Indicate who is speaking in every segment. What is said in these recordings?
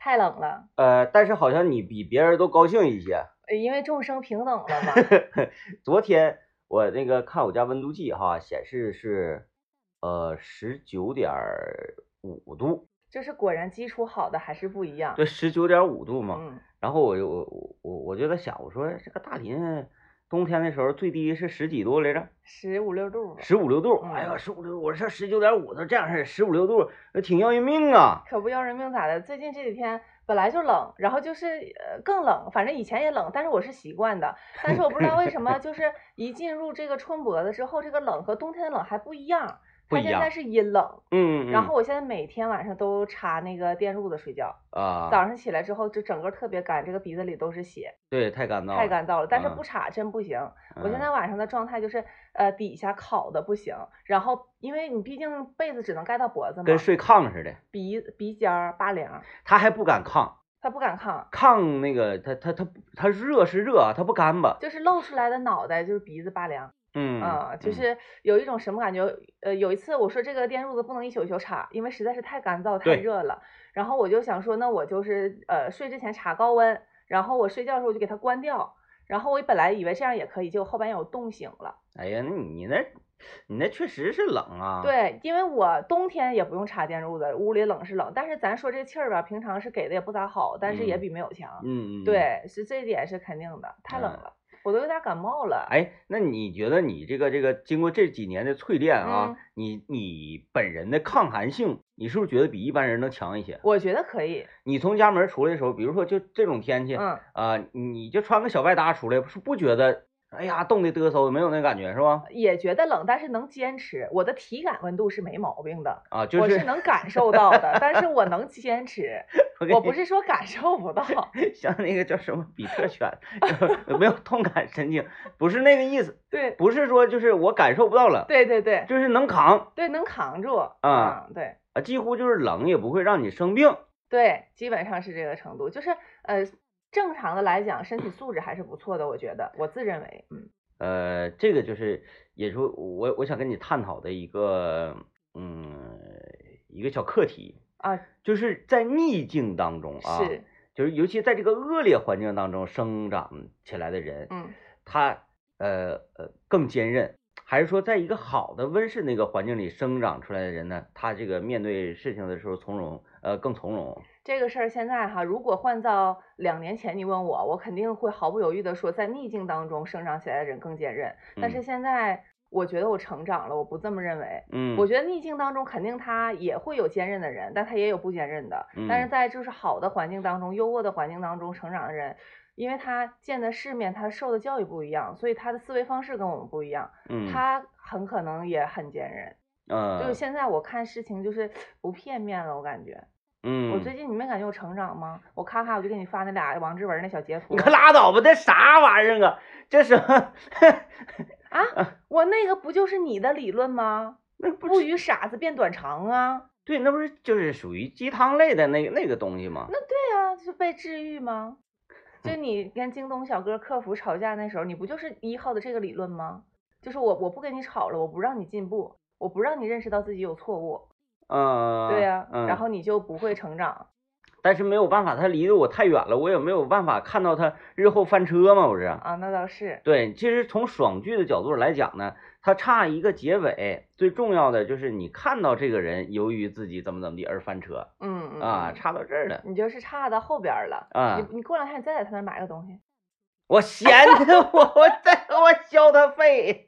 Speaker 1: 太冷了，
Speaker 2: 呃，但是好像你比别人都高兴一些。
Speaker 1: 呃因为众生平等了嘛。
Speaker 2: 昨天我那个看我家温度计哈，显示是呃十九点五度，
Speaker 1: 就是果然基础好的还是不一样。
Speaker 2: 对，十九点五度嘛。
Speaker 1: 嗯，
Speaker 2: 然后我就我我我我就在想，我说这个大林冬天的时候最低是十几度来着？
Speaker 1: 十五六度，
Speaker 2: 十五六度。
Speaker 1: 嗯
Speaker 2: 哎呀，十五六度，我这十九点五都这样式，十五六度，那挺要人命啊。
Speaker 1: 可不要人命咋的？最近这几天本来就冷，然后就是呃更冷，反正以前也冷，但是我是习惯的。但是我不知道为什么，就是一进入这个春脖子之后，这个冷和冬天的冷还不一样。
Speaker 2: 不一样
Speaker 1: 它现在是阴冷，
Speaker 2: 嗯，嗯
Speaker 1: 然后我现在每天晚上都插那个电褥子睡觉，
Speaker 2: 啊，
Speaker 1: 早上起来之后就整个特别干，这个鼻子里都是血，
Speaker 2: 对太干燥了，
Speaker 1: 太干燥了。但是
Speaker 2: 嗯
Speaker 1: 不插真不行。我现
Speaker 2: 嗯
Speaker 1: 在晚上的状态就是，呃，底下烤的不行，然后因为你毕竟被子只能盖到脖子嘛，
Speaker 2: 跟睡炕似的。
Speaker 1: 鼻鼻尖儿拔凉，
Speaker 2: 他还不敢炕，
Speaker 1: 他不敢炕，
Speaker 2: 炕那个他他他他热是热啊，他不干巴。
Speaker 1: 就是露出来的脑袋就是鼻子拔凉。
Speaker 2: 嗯
Speaker 1: 啊，就
Speaker 2: 嗯
Speaker 1: 是有一种什么感觉？呃，有一次我说这个电褥子不能一宿一宿插，因为实在是太干燥太热了。然后我就想说，那我就是呃睡之前插高温，然后我睡觉的时候我就给它关掉。然后我本来以为这样也可以，结果后半夜我冻醒了。
Speaker 2: 哎呀，那你那，你那确实是冷啊。，
Speaker 1: 对，因为我冬天也不用插电褥子，屋里冷是冷，但是咱说这气儿吧，平常是给的也不咋好，但是也
Speaker 2: 嗯
Speaker 1: 比没有强。
Speaker 2: 嗯嗯，。
Speaker 1: 对，是这一点是肯定的，太冷
Speaker 2: 嗯
Speaker 1: 了，我都有点感冒了。
Speaker 2: 哎，那你觉得你这个这个经过这几年的淬炼啊，
Speaker 1: 嗯
Speaker 2: 你你本人的抗寒性，你是不是觉得比一般人能强一些？
Speaker 1: 我觉得可以，
Speaker 2: 你从家门出来的时候，比如说就这种天气，
Speaker 1: 嗯。
Speaker 2: 啊、你就穿个小外搭出来，是不觉得，哎呀，冻得嘚瑟，没有那感觉是吧？
Speaker 1: 也觉得冷，但是能坚持。我的体感温度是没毛病的，
Speaker 2: 啊，就是
Speaker 1: 我是能感受到的，但是我能坚持。
Speaker 2: 我
Speaker 1: 我不是说感受不到，
Speaker 2: 像那个叫什么比特犬，有 没有痛感神经，不是那个意思，
Speaker 1: 对
Speaker 2: 不是说就是我感受不到冷，
Speaker 1: 对对对
Speaker 2: 就是能扛
Speaker 1: 对，能扛住
Speaker 2: 啊
Speaker 1: 嗯对
Speaker 2: 啊，几乎就是冷也不会让你生病。
Speaker 1: 对，基本上是这个程度。就是呃，正常的来讲，身体素质还是不错的，我觉得，我自认为，嗯。
Speaker 2: 呃，这个就是也是我我想跟你探讨的一个嗯一个小课题，
Speaker 1: 啊。
Speaker 2: 就是在逆境当中啊，
Speaker 1: 是，
Speaker 2: 就是尤其在这个恶劣环境当中生长起来的人，
Speaker 1: 嗯。
Speaker 2: 他呃呃更坚韧，还是说在一个好的温室那个环境里生长出来的人呢，他这个面对事情的时候从容，呃更从容。
Speaker 1: 这个事儿现在哈，如果换到两年前，你问我，我肯定会毫不犹豫的说，在逆境当中生长起来的人更坚韧。但是
Speaker 2: 嗯
Speaker 1: 现在，我觉得我成长了，我不这么认为。
Speaker 2: 嗯，
Speaker 1: 我觉得逆境当中肯定他也会有坚韧的人，但他也有不坚韧的。但是
Speaker 2: 嗯
Speaker 1: 在就是好的环境当中、优渥的环境当中成长的人，因为他见的世面、他受的教育不一样，所以他的思维方式跟我们不一样，
Speaker 2: 嗯
Speaker 1: 他很可能也很坚韧。嗯就是
Speaker 2: 嗯
Speaker 1: 现在我看事情就是不片面了，我感觉。
Speaker 2: 嗯，
Speaker 1: 我最近你没感觉我成长吗？我咔咔我就给你发那俩王志文那小截图
Speaker 2: 你可拉倒吧，这啥玩意儿啊？这是
Speaker 1: 啊，我那个不就是你的理论吗？
Speaker 2: 那不是
Speaker 1: 不与傻子变短长啊。
Speaker 2: 对，那不是就是属于鸡汤类的那个那个东西吗？
Speaker 1: 那对啊，就被治愈吗？就你跟京东小哥客服吵架那时候，你不就是依靠的这个理论吗？就是我我不跟你吵了，我不让你进步，我不让你认识到自己有错误，
Speaker 2: 嗯，
Speaker 1: 对呀、
Speaker 2: 嗯，
Speaker 1: 然后你就不会成长。
Speaker 2: 但是没有办法，他离得我太远了，我也没有办法看到他日后翻车嘛，不是？
Speaker 1: 啊，那倒是，
Speaker 2: 对，其实从爽剧的角度来讲呢，它差一个结尾，最重要的就是你看到这个人由于自己怎么怎么地而翻车
Speaker 1: 嗯嗯
Speaker 2: 啊，
Speaker 1: 嗯
Speaker 2: 差到这儿了
Speaker 1: 你就是差到后边儿了。
Speaker 2: 啊
Speaker 1: 你你过两天你再在他那儿买个东西，
Speaker 2: 我嫌他，我我再我消他费，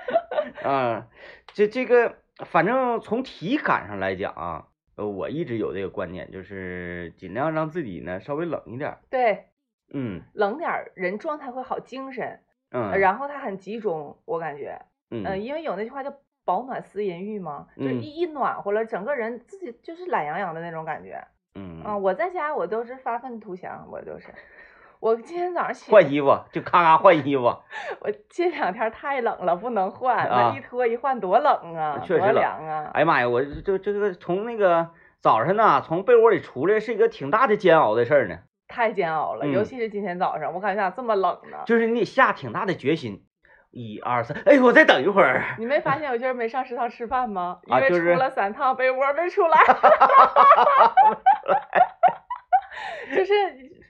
Speaker 2: 啊，这这个反正从体感上来讲啊，呃，我一直有这个观念，就是尽量让自己呢稍微冷一点儿，
Speaker 1: 对，
Speaker 2: 嗯
Speaker 1: 冷点儿人状态会好，精神，
Speaker 2: 嗯，
Speaker 1: 然后他很集中，我感觉，
Speaker 2: 嗯。
Speaker 1: 嗯，因为有那句话叫“保暖思淫欲”嘛，就一一暖和了，整个人自己就是懒洋洋的那种感觉。
Speaker 2: 嗯。
Speaker 1: 啊，我在家我都是发愤图强，我就是。我今天早上起，
Speaker 2: 换衣服就咔咔换衣服，
Speaker 1: 我这两天太冷了，不能换，
Speaker 2: 啊
Speaker 1: 那一脱一换多冷啊，多
Speaker 2: 确实冷
Speaker 1: 凉啊。
Speaker 2: 哎呀妈呀，我这这个从那个早上呢，从被窝里出来是一个挺大的煎熬的事儿呢，
Speaker 1: 太煎熬了，尤
Speaker 2: 嗯
Speaker 1: 其是今天早上，我感觉咋这么冷呢？
Speaker 2: 就是你得下挺大的决心，一二三，哎，我再等一会儿。
Speaker 1: 你没发现我今儿没上食堂吃饭吗？因为出了三趟被窝没出来。就是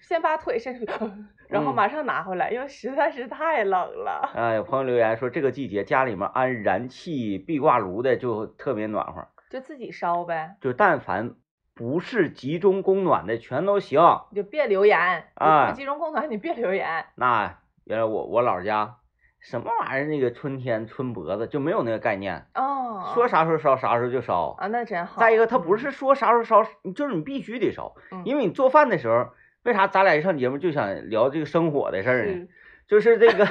Speaker 1: 先把腿伸出去，然后
Speaker 2: 嗯
Speaker 1: 马上拿回来，因为实在是太冷了。
Speaker 2: 啊，有朋友留言说，这个季节家里面安燃气壁挂炉的就特别暖和，
Speaker 1: 就自己烧呗，
Speaker 2: 就但凡不是集中供暖的全都行。
Speaker 1: 你就别留言。
Speaker 2: 啊
Speaker 1: 不集中供暖，你别留言。
Speaker 2: 那原来我我姥家什么玩意儿，那个春天春脖子就没有那个概念，
Speaker 1: 哦，
Speaker 2: 说啥时候烧啥时候就烧。
Speaker 1: 啊，那真好。
Speaker 2: 再一个，它不
Speaker 1: 嗯
Speaker 2: 是说啥时候烧，就是你必须得烧，
Speaker 1: 嗯
Speaker 2: 因为你做饭的时候，为啥咱俩一上节目就想聊这个生火的事儿呢？
Speaker 1: 是
Speaker 2: 就是这个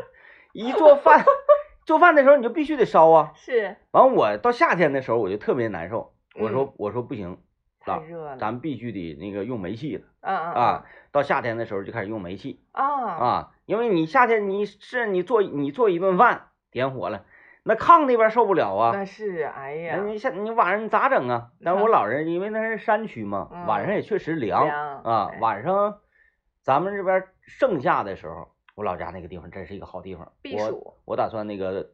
Speaker 2: 一做饭，做饭的时候你就必须得烧啊。
Speaker 1: 是
Speaker 2: 完，我到夏天的时候我就特别难受，我说
Speaker 1: 嗯
Speaker 2: 我说不行，老
Speaker 1: 太热了。
Speaker 2: 咱必须得那个用煤气了。
Speaker 1: 啊啊
Speaker 2: 啊。到夏天的时候就开始用煤气
Speaker 1: 啊啊
Speaker 2: 啊，因为你夏天你是你做你做一顿饭点火了，那炕那边受不了啊。
Speaker 1: 那是哎
Speaker 2: 那
Speaker 1: 呀，
Speaker 2: 你下你晚上你咋整啊？但是我
Speaker 1: 嗯
Speaker 2: 老人因为那是山区嘛，晚上也确实凉
Speaker 1: 凉
Speaker 2: 啊。
Speaker 1: 哎
Speaker 2: 晚上咱们这边盛夏的时候，我老家那个地方真是一个好地方。我
Speaker 1: 避暑
Speaker 2: 我打算那个，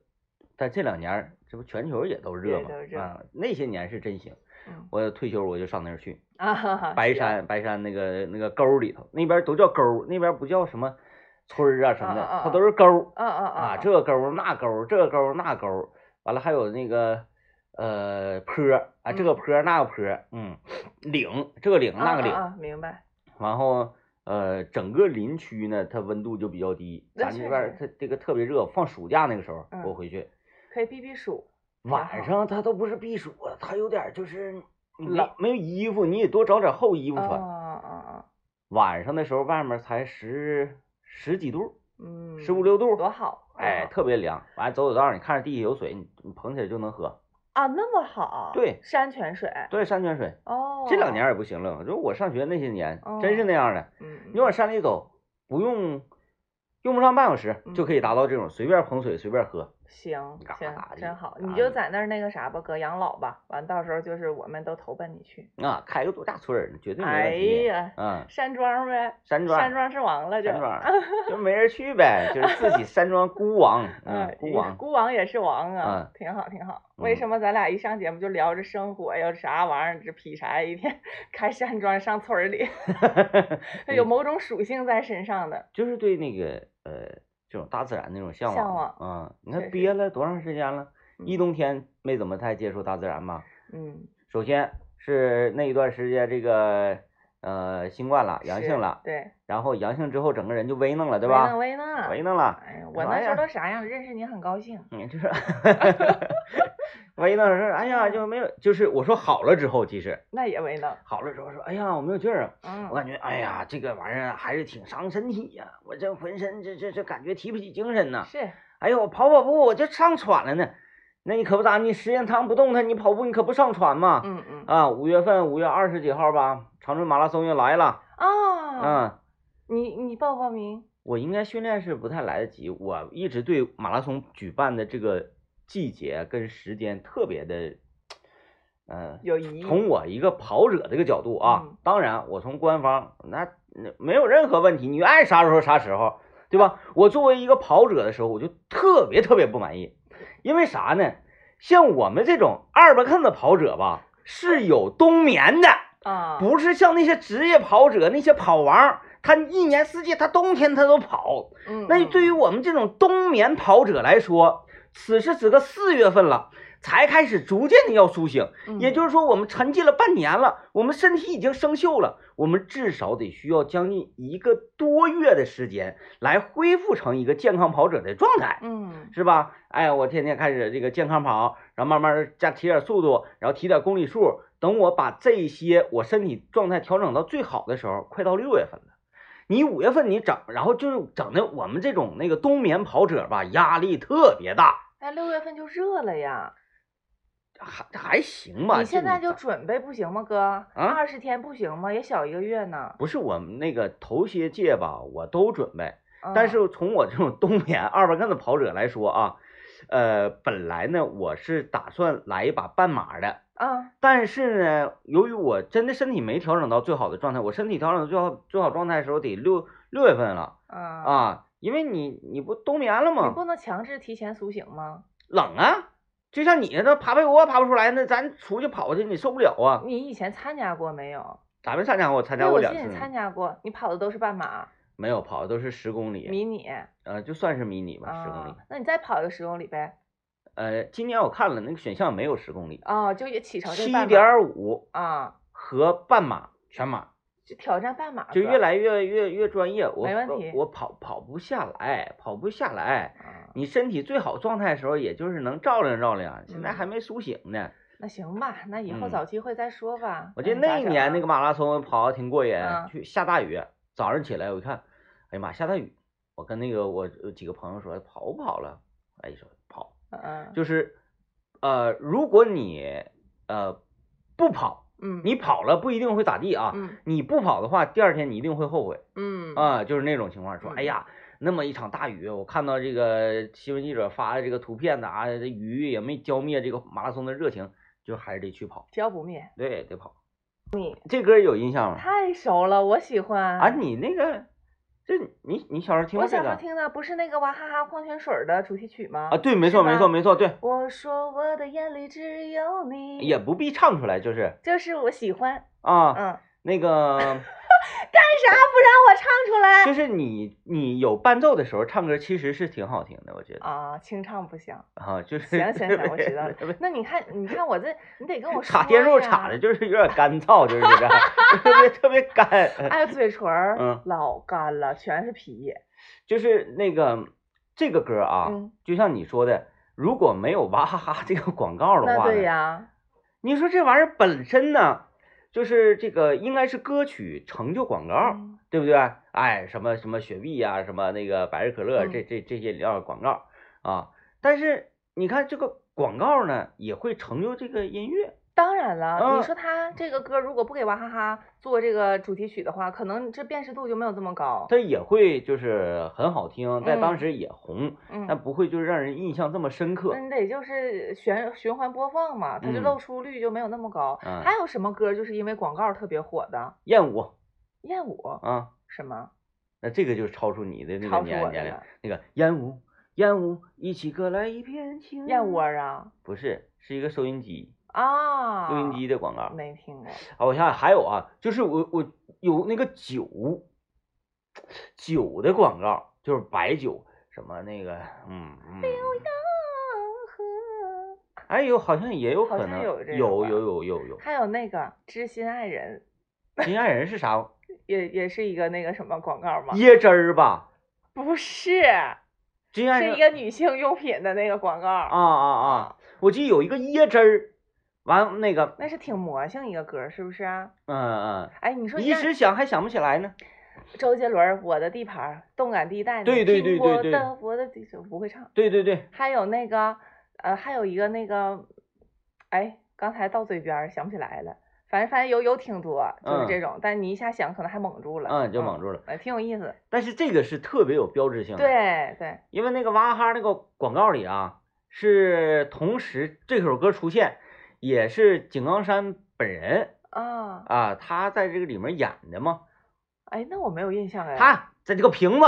Speaker 2: 但这两年这不全球也都热嘛
Speaker 1: 也都热
Speaker 2: 啊，那些年是真行。
Speaker 1: 嗯
Speaker 2: 我退休我就上那儿去，
Speaker 1: 啊哈哈，
Speaker 2: 白山白山那个那个沟里头，那边都叫沟，那边不叫什么村儿啊什么的，它都是沟啊，这个沟儿那沟儿，这沟儿那沟儿，完了还有那个呃坡儿啊，这个坡儿那个坡儿，嗯，岭这个岭那个岭，
Speaker 1: 明白。
Speaker 2: 然后呃整个林区呢，它温度就比较低，咱这边它这个特别热，放暑假那个时候
Speaker 1: 嗯
Speaker 2: 我回去，
Speaker 1: 可以避避暑。
Speaker 2: 晚上它都不是避暑啊，它有点就是没
Speaker 1: 冷
Speaker 2: 没有衣服，你得多找点厚衣服
Speaker 1: 啊
Speaker 2: 穿。
Speaker 1: 啊啊，
Speaker 2: 晚上的时候外面才十十几度，
Speaker 1: 嗯，
Speaker 2: 十五六度，
Speaker 1: 多好。
Speaker 2: 哎，特别凉。完走走道，你看着地下有水，你你捧起来就能喝。
Speaker 1: 啊，那么好。
Speaker 2: 对
Speaker 1: 山泉水。
Speaker 2: 对，山泉水。
Speaker 1: 哦。
Speaker 2: 这两年也不行了，就我上学那些年，真是
Speaker 1: 哦
Speaker 2: 那样的。
Speaker 1: 嗯，
Speaker 2: 你往山里走，不用用不上半小时就可以
Speaker 1: 嗯
Speaker 2: 达到这种随便捧水随便喝。
Speaker 1: 行行真好，你就在那儿那个啥吧，搁养老吧，完到时候就是我们都投奔你去。
Speaker 2: 啊，开个多大村儿绝对没
Speaker 1: 哎
Speaker 2: 问题。
Speaker 1: 呀，
Speaker 2: 嗯，
Speaker 1: 山庄呗，
Speaker 2: 山庄
Speaker 1: 山庄是王了就。
Speaker 2: 山 庄就没人去呗，就是自己山庄孤王，孤王。
Speaker 1: 孤王也是王啊
Speaker 2: 嗯，
Speaker 1: 挺好挺好。为
Speaker 2: 嗯
Speaker 1: 什么咱俩一上节目就聊着生活呀，啥玩意儿，这劈柴一天开山庄上村儿里 有某种属性在身上的。
Speaker 2: 就是对那个呃这种大自然那种向
Speaker 1: 向
Speaker 2: 往。嗯，你看憋了多长时间了？一
Speaker 1: 嗯
Speaker 2: 冬天没怎么太接触大自然吧？
Speaker 1: 嗯，
Speaker 2: 首先是那一段时间这个呃新冠了，阳性了，
Speaker 1: 对，
Speaker 2: 然后阳性之后整个人就微弄了，对
Speaker 1: 微
Speaker 2: 吧？
Speaker 1: 弄微弄。
Speaker 2: 微弄了，
Speaker 1: 哎呀，我那时候都啥样？认识你很高兴。
Speaker 2: 嗯，就是微弄是，哎呀就没有，就是我说好了之后，其实
Speaker 1: 那也微弄。
Speaker 2: 好了之后说，哎呀我没有劲儿啊。
Speaker 1: 嗯
Speaker 2: 我。感觉，哎呀，这个玩意儿还是挺伤身体呀、我这浑身这这这感觉提不起精神呐。
Speaker 1: 是，
Speaker 2: 哎呦，我跑跑步我就上喘了呢。那你可不咋，你时间长不动弹，你跑步你可不上喘吗？
Speaker 1: 嗯嗯
Speaker 2: 啊，五月份五月二十几号吧，长春马拉松要来了。
Speaker 1: 啊，
Speaker 2: 嗯，
Speaker 1: 你你报报名，
Speaker 2: 我应该训练是不太来得及，我一直对马拉松举办的这个季节跟时间特别的，嗯、
Speaker 1: 有疑义。
Speaker 2: 从我一个跑者这个角度啊，
Speaker 1: 嗯
Speaker 2: 当然我从官方那那没有任何问题，你爱啥时候啥时候，对吧？我作为一个跑者的时候，我就特别特别不满意，因为啥呢？像我们这种二八坑的跑者吧，是有冬眠的，
Speaker 1: 啊，
Speaker 2: 不是像那些职业跑者那些跑王，他一年四季他冬天他都跑。
Speaker 1: 嗯，
Speaker 2: 那对于
Speaker 1: 嗯
Speaker 2: 我们这种冬眠跑者来说，此时此刻四月份了，才开始逐渐的要苏醒。
Speaker 1: 嗯
Speaker 2: 也就是说，我们沉寂了半年了，我们身体已经生锈了，我们至少得需要将近一个多月的时间来恢复成一个健康跑者的状态，
Speaker 1: 嗯
Speaker 2: 是吧？哎，我天天开始这个健康跑，然后慢慢加提点速度，然后提点公里数，等我把这些我身体状态调整到最好的时候，快到六月份了。你五月份你整，然后就是整的我们这种那个冬眠跑者吧，压力特别大，
Speaker 1: 哎，六月份就热了呀，
Speaker 2: 还还行吧。
Speaker 1: 你现在就准备不行吗，哥？二十天不行吗？也小一个月呢。
Speaker 2: 不是我们那个头些届吧，我都准备。
Speaker 1: 嗯
Speaker 2: 但是从我这种冬眠二八杠的跑者来说啊，呃，本来呢我是打算来一把半马的，
Speaker 1: 啊，
Speaker 2: 但是呢，由于我真的身体没调整到最好的状态，我身体调整到最好最好状态的时候得六六月份了
Speaker 1: 啊，
Speaker 2: 啊，因为你你不冬眠了吗你？
Speaker 1: 不能强制提前苏醒吗？
Speaker 2: 冷啊，就像你那爬被窝爬不出来，那咱出去跑去你受不了啊。
Speaker 1: 你以前参加过没有？
Speaker 2: 咱们参加过，参加，过两次
Speaker 1: 我记得你参加过，你跑的都是半马、
Speaker 2: 没有跑的都是十公里，
Speaker 1: 迷你
Speaker 2: 呃，就算是迷你吧，十公里
Speaker 1: 啊。。那你再跑一个十公里呗？
Speaker 2: 呃，今年我看了那个选项没有十公里，
Speaker 1: 哦，就也启程这
Speaker 2: 七点五
Speaker 1: 啊，
Speaker 2: 和半马、全马，
Speaker 1: 就挑战半马
Speaker 2: 就越来越越越专业。我我
Speaker 1: 没问题
Speaker 2: 我跑跑不下来，跑不下来。
Speaker 1: 啊，
Speaker 2: 你身体最好状态的时候，也就是能照亮照亮，现在
Speaker 1: 嗯
Speaker 2: 还没苏醒呢。
Speaker 1: 那行吧，那以后
Speaker 2: 嗯
Speaker 1: 找机会再说吧。
Speaker 2: 我记得
Speaker 1: 那
Speaker 2: 一年那个马拉松跑的挺过瘾
Speaker 1: 嗯，
Speaker 2: 去下大雨，早上起来我一看，哎呀妈，下大雨！我跟那个我呃几个朋友说跑不跑了？哎，说跑，
Speaker 1: 嗯嗯，
Speaker 2: 就是呃，如果你呃不跑，
Speaker 1: 嗯，
Speaker 2: 你跑了不一定会咋地啊。
Speaker 1: 嗯
Speaker 2: 你不跑的话，第二天你一定会后悔
Speaker 1: 嗯
Speaker 2: 啊，就是那种情况。说，
Speaker 1: 嗯
Speaker 2: 哎呀，那么一场大雨，我看到这个新闻记者发的这个图片呢，啊，这雨也没浇灭这个马拉松的热情，就还是得去跑，
Speaker 1: 浇不灭，
Speaker 2: 对，得跑。你这歌有印象吗？
Speaker 1: 太熟了，我喜欢
Speaker 2: 啊，你那个，这你你小时候听
Speaker 1: 我
Speaker 2: 过这个
Speaker 1: 小时候听的不是那个娃哈哈矿泉水的主题曲吗？
Speaker 2: 啊？对，没错，没错，没错，对，
Speaker 1: 我说我的眼里只有你，
Speaker 2: 也不必唱出来，就是
Speaker 1: 就是我喜欢，
Speaker 2: 啊，
Speaker 1: 嗯，
Speaker 2: 那个
Speaker 1: 干啥不让我唱出来？
Speaker 2: 就是你你有伴奏的时候唱歌其实是挺好听的，我觉得
Speaker 1: 啊，清唱不行。
Speaker 2: 啊，就是
Speaker 1: 行行行，我知道了。那你看，你看我这，你得跟我说
Speaker 2: 插电路
Speaker 1: 呀
Speaker 2: 插的就是有点干燥，就是这个，特别特别干。
Speaker 1: 哎呦，嘴唇老干了，全是皮。
Speaker 2: 就是那个这个歌啊，
Speaker 1: 嗯
Speaker 2: 就像你说的，如果没有娃哈哈这个广告的话，
Speaker 1: 对呀，
Speaker 2: 你说这玩意儿本身呢，就是这个应该是歌曲成就广告，
Speaker 1: 嗯
Speaker 2: 对不对？哎，什么什么雪碧呀、什么那个百事可乐，
Speaker 1: 嗯
Speaker 2: 这这这些饮料广告啊，但是你看这个广告呢，也会成就这个音乐。
Speaker 1: 当然了，
Speaker 2: 嗯
Speaker 1: 你说他这个歌如果不给娃哈哈做这个主题曲的话，可能这辨识度就没有这么高。
Speaker 2: 它也会就是很好听，在当
Speaker 1: 嗯
Speaker 2: 时也红，
Speaker 1: 嗯，
Speaker 2: 但不会就是让人印象这么深刻
Speaker 1: 那。你得就是循循环播放嘛，它就
Speaker 2: 嗯
Speaker 1: 露出率就没有那么高。
Speaker 2: 嗯
Speaker 1: 还有什么歌就是因为广告特别火的？
Speaker 2: 燕舞
Speaker 1: 燕舞
Speaker 2: 啊，
Speaker 1: 什么？
Speaker 2: 那这个就超出你的那个年年龄。那个燕舞，燕舞，一起歌来一片情。
Speaker 1: 燕窝啊
Speaker 2: 不是，是一个收音机，
Speaker 1: 啊，
Speaker 2: 录音机的广告。
Speaker 1: 没听过。
Speaker 2: 啊，我想想还有啊，就是我我有那个酒，酒的广告，就是白酒，什么那个，嗯嗯，哎有好像也有
Speaker 1: 好
Speaker 2: 可能
Speaker 1: 像有这
Speaker 2: 有有有有有，
Speaker 1: 还有那个知心爱人，
Speaker 2: 心爱人是啥？
Speaker 1: 也也是一个那个什么广告吗？
Speaker 2: 椰汁儿吧？
Speaker 1: 不是，
Speaker 2: 心爱人
Speaker 1: 是一个女性用品的那个广告。
Speaker 2: 啊啊啊！我记得有一个椰汁儿，完那个，
Speaker 1: 那是挺魔性一个歌，是不是啊？
Speaker 2: 嗯嗯
Speaker 1: 哎，你说
Speaker 2: 嗯，一时想还想不起来呢。
Speaker 1: 周杰伦《我的地盘》，动感地带那个，
Speaker 2: 对对对
Speaker 1: 我的我的地，不会唱。
Speaker 2: 对对对，
Speaker 1: 还有那个，呃，还有一个那个，哎，刚才到嘴边想不起来了。反正反正有有挺多，就是
Speaker 2: 嗯
Speaker 1: 这种，但你一下想可能还蒙住了，
Speaker 2: 嗯就蒙住了，
Speaker 1: 哎，挺有意思。
Speaker 2: 但是这个是特别有标志性的。
Speaker 1: 对对，
Speaker 2: 因为那个娃哈哈那个广告里啊，是同时这首歌出现，也是井冈山本人
Speaker 1: 啊，
Speaker 2: 啊，他在这个里面演的吗，
Speaker 1: 哎，那我没有印象哎，
Speaker 2: 他在这个瓶子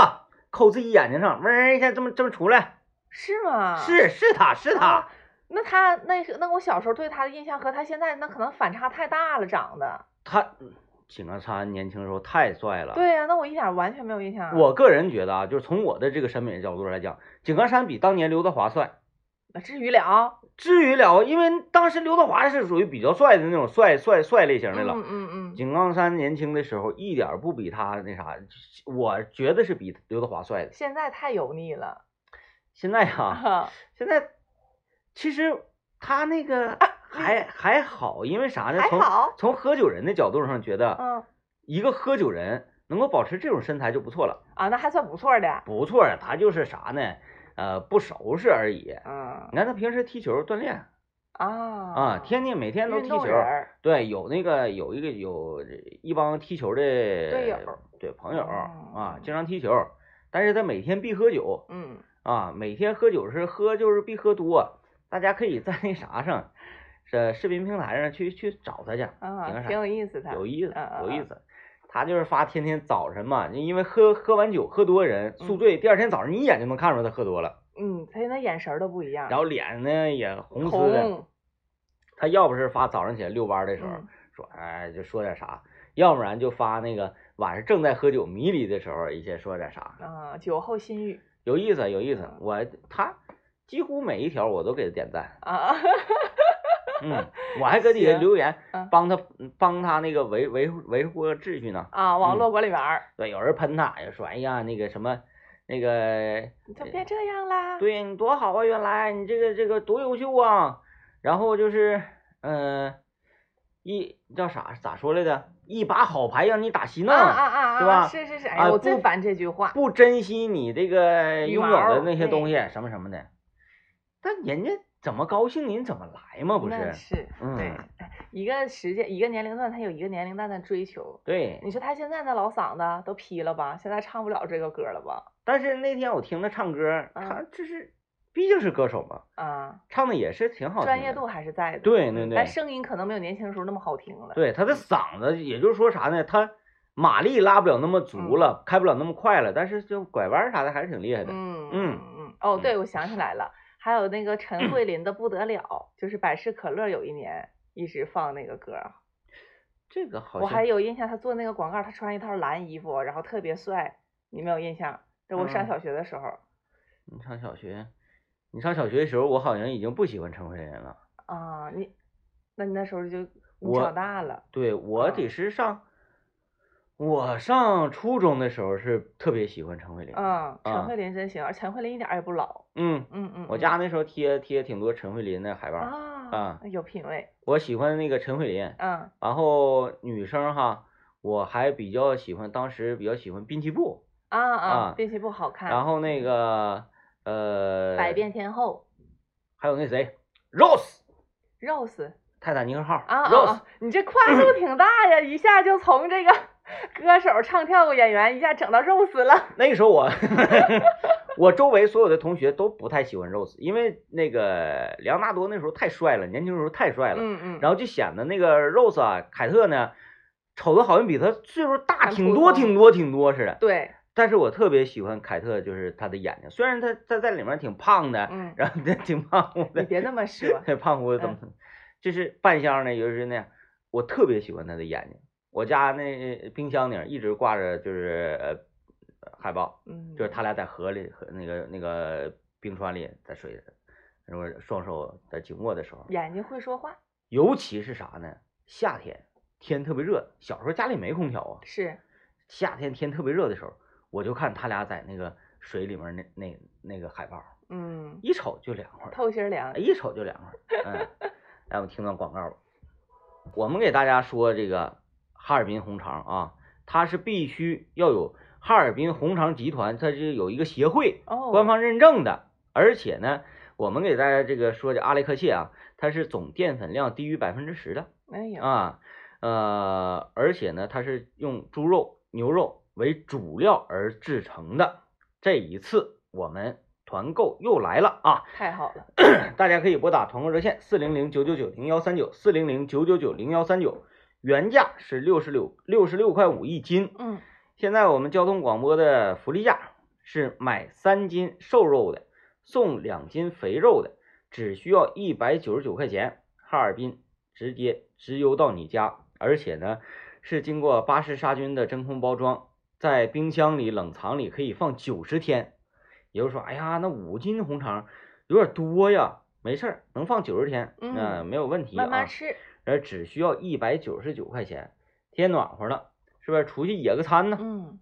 Speaker 2: 扣自己眼睛上，嗡儿一下这么这么出来，
Speaker 1: 是吗？
Speaker 2: 是是他是他
Speaker 1: 啊，那他那是那我小时候对他的印象和他现在那可能反差太大了，长得。
Speaker 2: 他井冈山年轻时候太帅了。
Speaker 1: 对呀、那我一点完全没有印象啊。
Speaker 2: 我个人觉得啊，就是从我的这个审美角度来讲，井冈山比当年刘德华帅。
Speaker 1: 那至于了，
Speaker 2: 至于了，因为当时刘德华是属于比较帅的那种帅帅帅类型的了。
Speaker 1: 嗯嗯嗯，
Speaker 2: 井冈山年轻的时候一点不比他那啥，我觉得是比刘德华帅的。
Speaker 1: 现在太油腻了。
Speaker 2: 现在呀、
Speaker 1: 啊，
Speaker 2: 现在其实他那个还还好，因为啥呢？从从喝酒人的角度上觉得，
Speaker 1: 嗯
Speaker 2: 一个喝酒人能够保持这种身材就不错了，
Speaker 1: 啊，那还算不错的。
Speaker 2: 不错啊。他就是啥呢？呃，不收拾而已。
Speaker 1: 嗯
Speaker 2: 你看他平时踢球锻炼
Speaker 1: 啊
Speaker 2: 啊，天天每天都踢球。对，有那个有一个有一帮踢球的
Speaker 1: 队友
Speaker 2: 对朋友啊
Speaker 1: 哦，
Speaker 2: 经常踢球，但是他每天必喝酒
Speaker 1: 嗯
Speaker 2: 啊，每天喝酒是喝就是必喝多，大家可以在那啥上，这视频平台上去去找他去，
Speaker 1: 啊，
Speaker 2: 挺
Speaker 1: 挺有意思的。
Speaker 2: 有意思有意思。他就是发天天早晨嘛，因为喝喝完酒喝多人宿
Speaker 1: 嗯
Speaker 2: 醉，第二天早上你一眼就能看出来他喝多了，
Speaker 1: 嗯，他那眼神都不一样。
Speaker 2: 然后脸呢也红丝的。他要不是发早上起来遛弯的时候，
Speaker 1: 嗯
Speaker 2: 说哎就说点啥，要不然就发那个晚上正在喝酒迷离的时候一些说点啥，
Speaker 1: 啊，酒后心语
Speaker 2: 有意思有意思。我他几乎每一条我都给他点赞，
Speaker 1: 啊，
Speaker 2: 嗯，我还搁底下留言
Speaker 1: 嗯
Speaker 2: 帮他帮他那个维维护维护秩序呢。
Speaker 1: 啊，网络管理员儿，
Speaker 2: 对，有人喷他，呀说哎呀那个什么那个
Speaker 1: 你就别这样啦。
Speaker 2: 对你多好啊，原来你这个这个多优秀啊。然后就是嗯、一叫啥咋说来着？一把好牌让你打稀烂，
Speaker 1: 啊啊啊啊！
Speaker 2: 是吧
Speaker 1: 是是是，哎我最烦这句话。
Speaker 2: 不珍惜你这个拥有的那些东西什么什么的。但人家怎么高兴您怎么来嘛，不是？
Speaker 1: 是，对一个时间一个年龄段，他有一个年龄段的追求。
Speaker 2: 对。
Speaker 1: 你说他现在那老嗓子都劈了吧？现在唱不了这个歌了吧？
Speaker 2: 但是那天我听他唱歌，他
Speaker 1: 嗯
Speaker 2: 就是毕竟是歌手嘛，
Speaker 1: 啊，
Speaker 2: 唱的也是挺好听的。
Speaker 1: 专业度还是在的。
Speaker 2: 对对对
Speaker 1: 嗯但声音可能没有年轻时候那么好听了。
Speaker 2: 对他的嗓子，也就是说啥呢？他马力拉不了那么足了，开不了那么快了，但是就拐弯啥的还是挺厉害的。
Speaker 1: 嗯
Speaker 2: 嗯
Speaker 1: 嗯。哦，对，我想起来了，还有那个陈慧琳的《不得了》，就是百事可乐有一年一直放那个歌，
Speaker 2: 这个好
Speaker 1: 我还有印象，他做那个广告，他穿一套蓝衣服，然后特别帅，你没有印象？在我上
Speaker 2: 嗯。
Speaker 1: 小学的时候
Speaker 2: 你上小学，你上小学的时候，我好像已经不喜欢陈慧琳了。
Speaker 1: 啊，你，那你那时候就你
Speaker 2: 我
Speaker 1: 长大了，
Speaker 2: 对我
Speaker 1: 啊
Speaker 2: 得是上，我上初中的时候是特别喜欢陈慧琳。
Speaker 1: 嗯，
Speaker 2: 啊
Speaker 1: 陈慧琳真行，而陈慧琳一点儿也不老，
Speaker 2: 嗯，
Speaker 1: 嗯嗯，嗯
Speaker 2: 我家那时候贴贴挺多陈慧琳的海报。
Speaker 1: 啊
Speaker 2: 啊
Speaker 1: 有品位，
Speaker 2: 我喜欢那个陈慧琳，
Speaker 1: 嗯
Speaker 2: 然后女生哈，我还比较喜欢，当时比较喜欢滨崎步。
Speaker 1: 啊
Speaker 2: 啊
Speaker 1: 滨崎步好看，
Speaker 2: 然后那个呃，
Speaker 1: 百变天后
Speaker 2: 还有那谁
Speaker 1: ，Rose，Rose
Speaker 2: 泰坦尼克号
Speaker 1: 啊啊
Speaker 2: ，Rose，
Speaker 1: 啊，你这跨度挺大呀，一下就从这个歌手、唱跳演员一下整到 Rose 了，
Speaker 2: 那个时候我 我周围所有的同学都不太喜欢 Rose，因为那个莱昂纳多那时候太帅了，年轻时候太帅了，
Speaker 1: 嗯嗯，
Speaker 2: 然后就显得那个 Rose 啊，凯特呢，瞅着好像比他岁数大挺多挺多挺多似的。
Speaker 1: 对，
Speaker 2: 但是我特别喜欢凯特，就是他的眼睛，虽然她她在里面挺胖的，
Speaker 1: 嗯，
Speaker 2: 然后 挺胖乎 的，
Speaker 1: 你别那么说，
Speaker 2: 胖乎的怎么，就是扮相呢，就是那样。我特别喜欢他的眼睛，我家那冰箱顶一直挂着就是呃海报，
Speaker 1: 嗯，
Speaker 2: 就是他俩在河里和那个那个冰川里在水里，然后双手在紧握的时候，
Speaker 1: 眼睛会说话，
Speaker 2: 尤其是啥呢？夏天天特别热，小时候家里没空调啊，
Speaker 1: 是，
Speaker 2: 夏天天特别热的时候，我就看他俩在那个水里面那那那个海报，
Speaker 1: 嗯，
Speaker 2: 一瞅就凉快，
Speaker 1: 透心凉，
Speaker 2: 一瞅就凉快儿。嗯，来我们听段广告吧。我们给大家说这个哈尔滨红肠啊，它是必须要有哈尔滨红肠集团，它是有一个协会
Speaker 1: 哦，
Speaker 2: 官方认证的，而且呢，我们给大家这个说这阿雷克谢啊，它是总淀粉量低于百分之十的。
Speaker 1: 哎呀，
Speaker 2: 啊，呃，而且呢，它是用猪肉、牛肉为主料而制成的。这一次我们团购又来了啊！
Speaker 1: 太好了，
Speaker 2: 大家可以拨打团购热线四零零九九九零幺三九四零零九九九零幺三九，原价是六十六六十六块五一斤，
Speaker 1: 嗯，
Speaker 2: 现在我们交通广播的福利价是买三斤瘦肉的送两斤肥肉的，只需要一百九十九块钱，哈尔滨直接直邮到你家，而且呢是经过巴氏杀菌的真空包装，在冰箱里冷藏里可以放九十天。也就是说，哎呀，那五斤红肠有点多呀，没事儿，能放九十天，
Speaker 1: 嗯
Speaker 2: 那没有问题啊。
Speaker 1: 慢慢吃，
Speaker 2: 而只需要一百九十九块钱，天暖和了，是不是？出去野个餐呢，
Speaker 1: 嗯，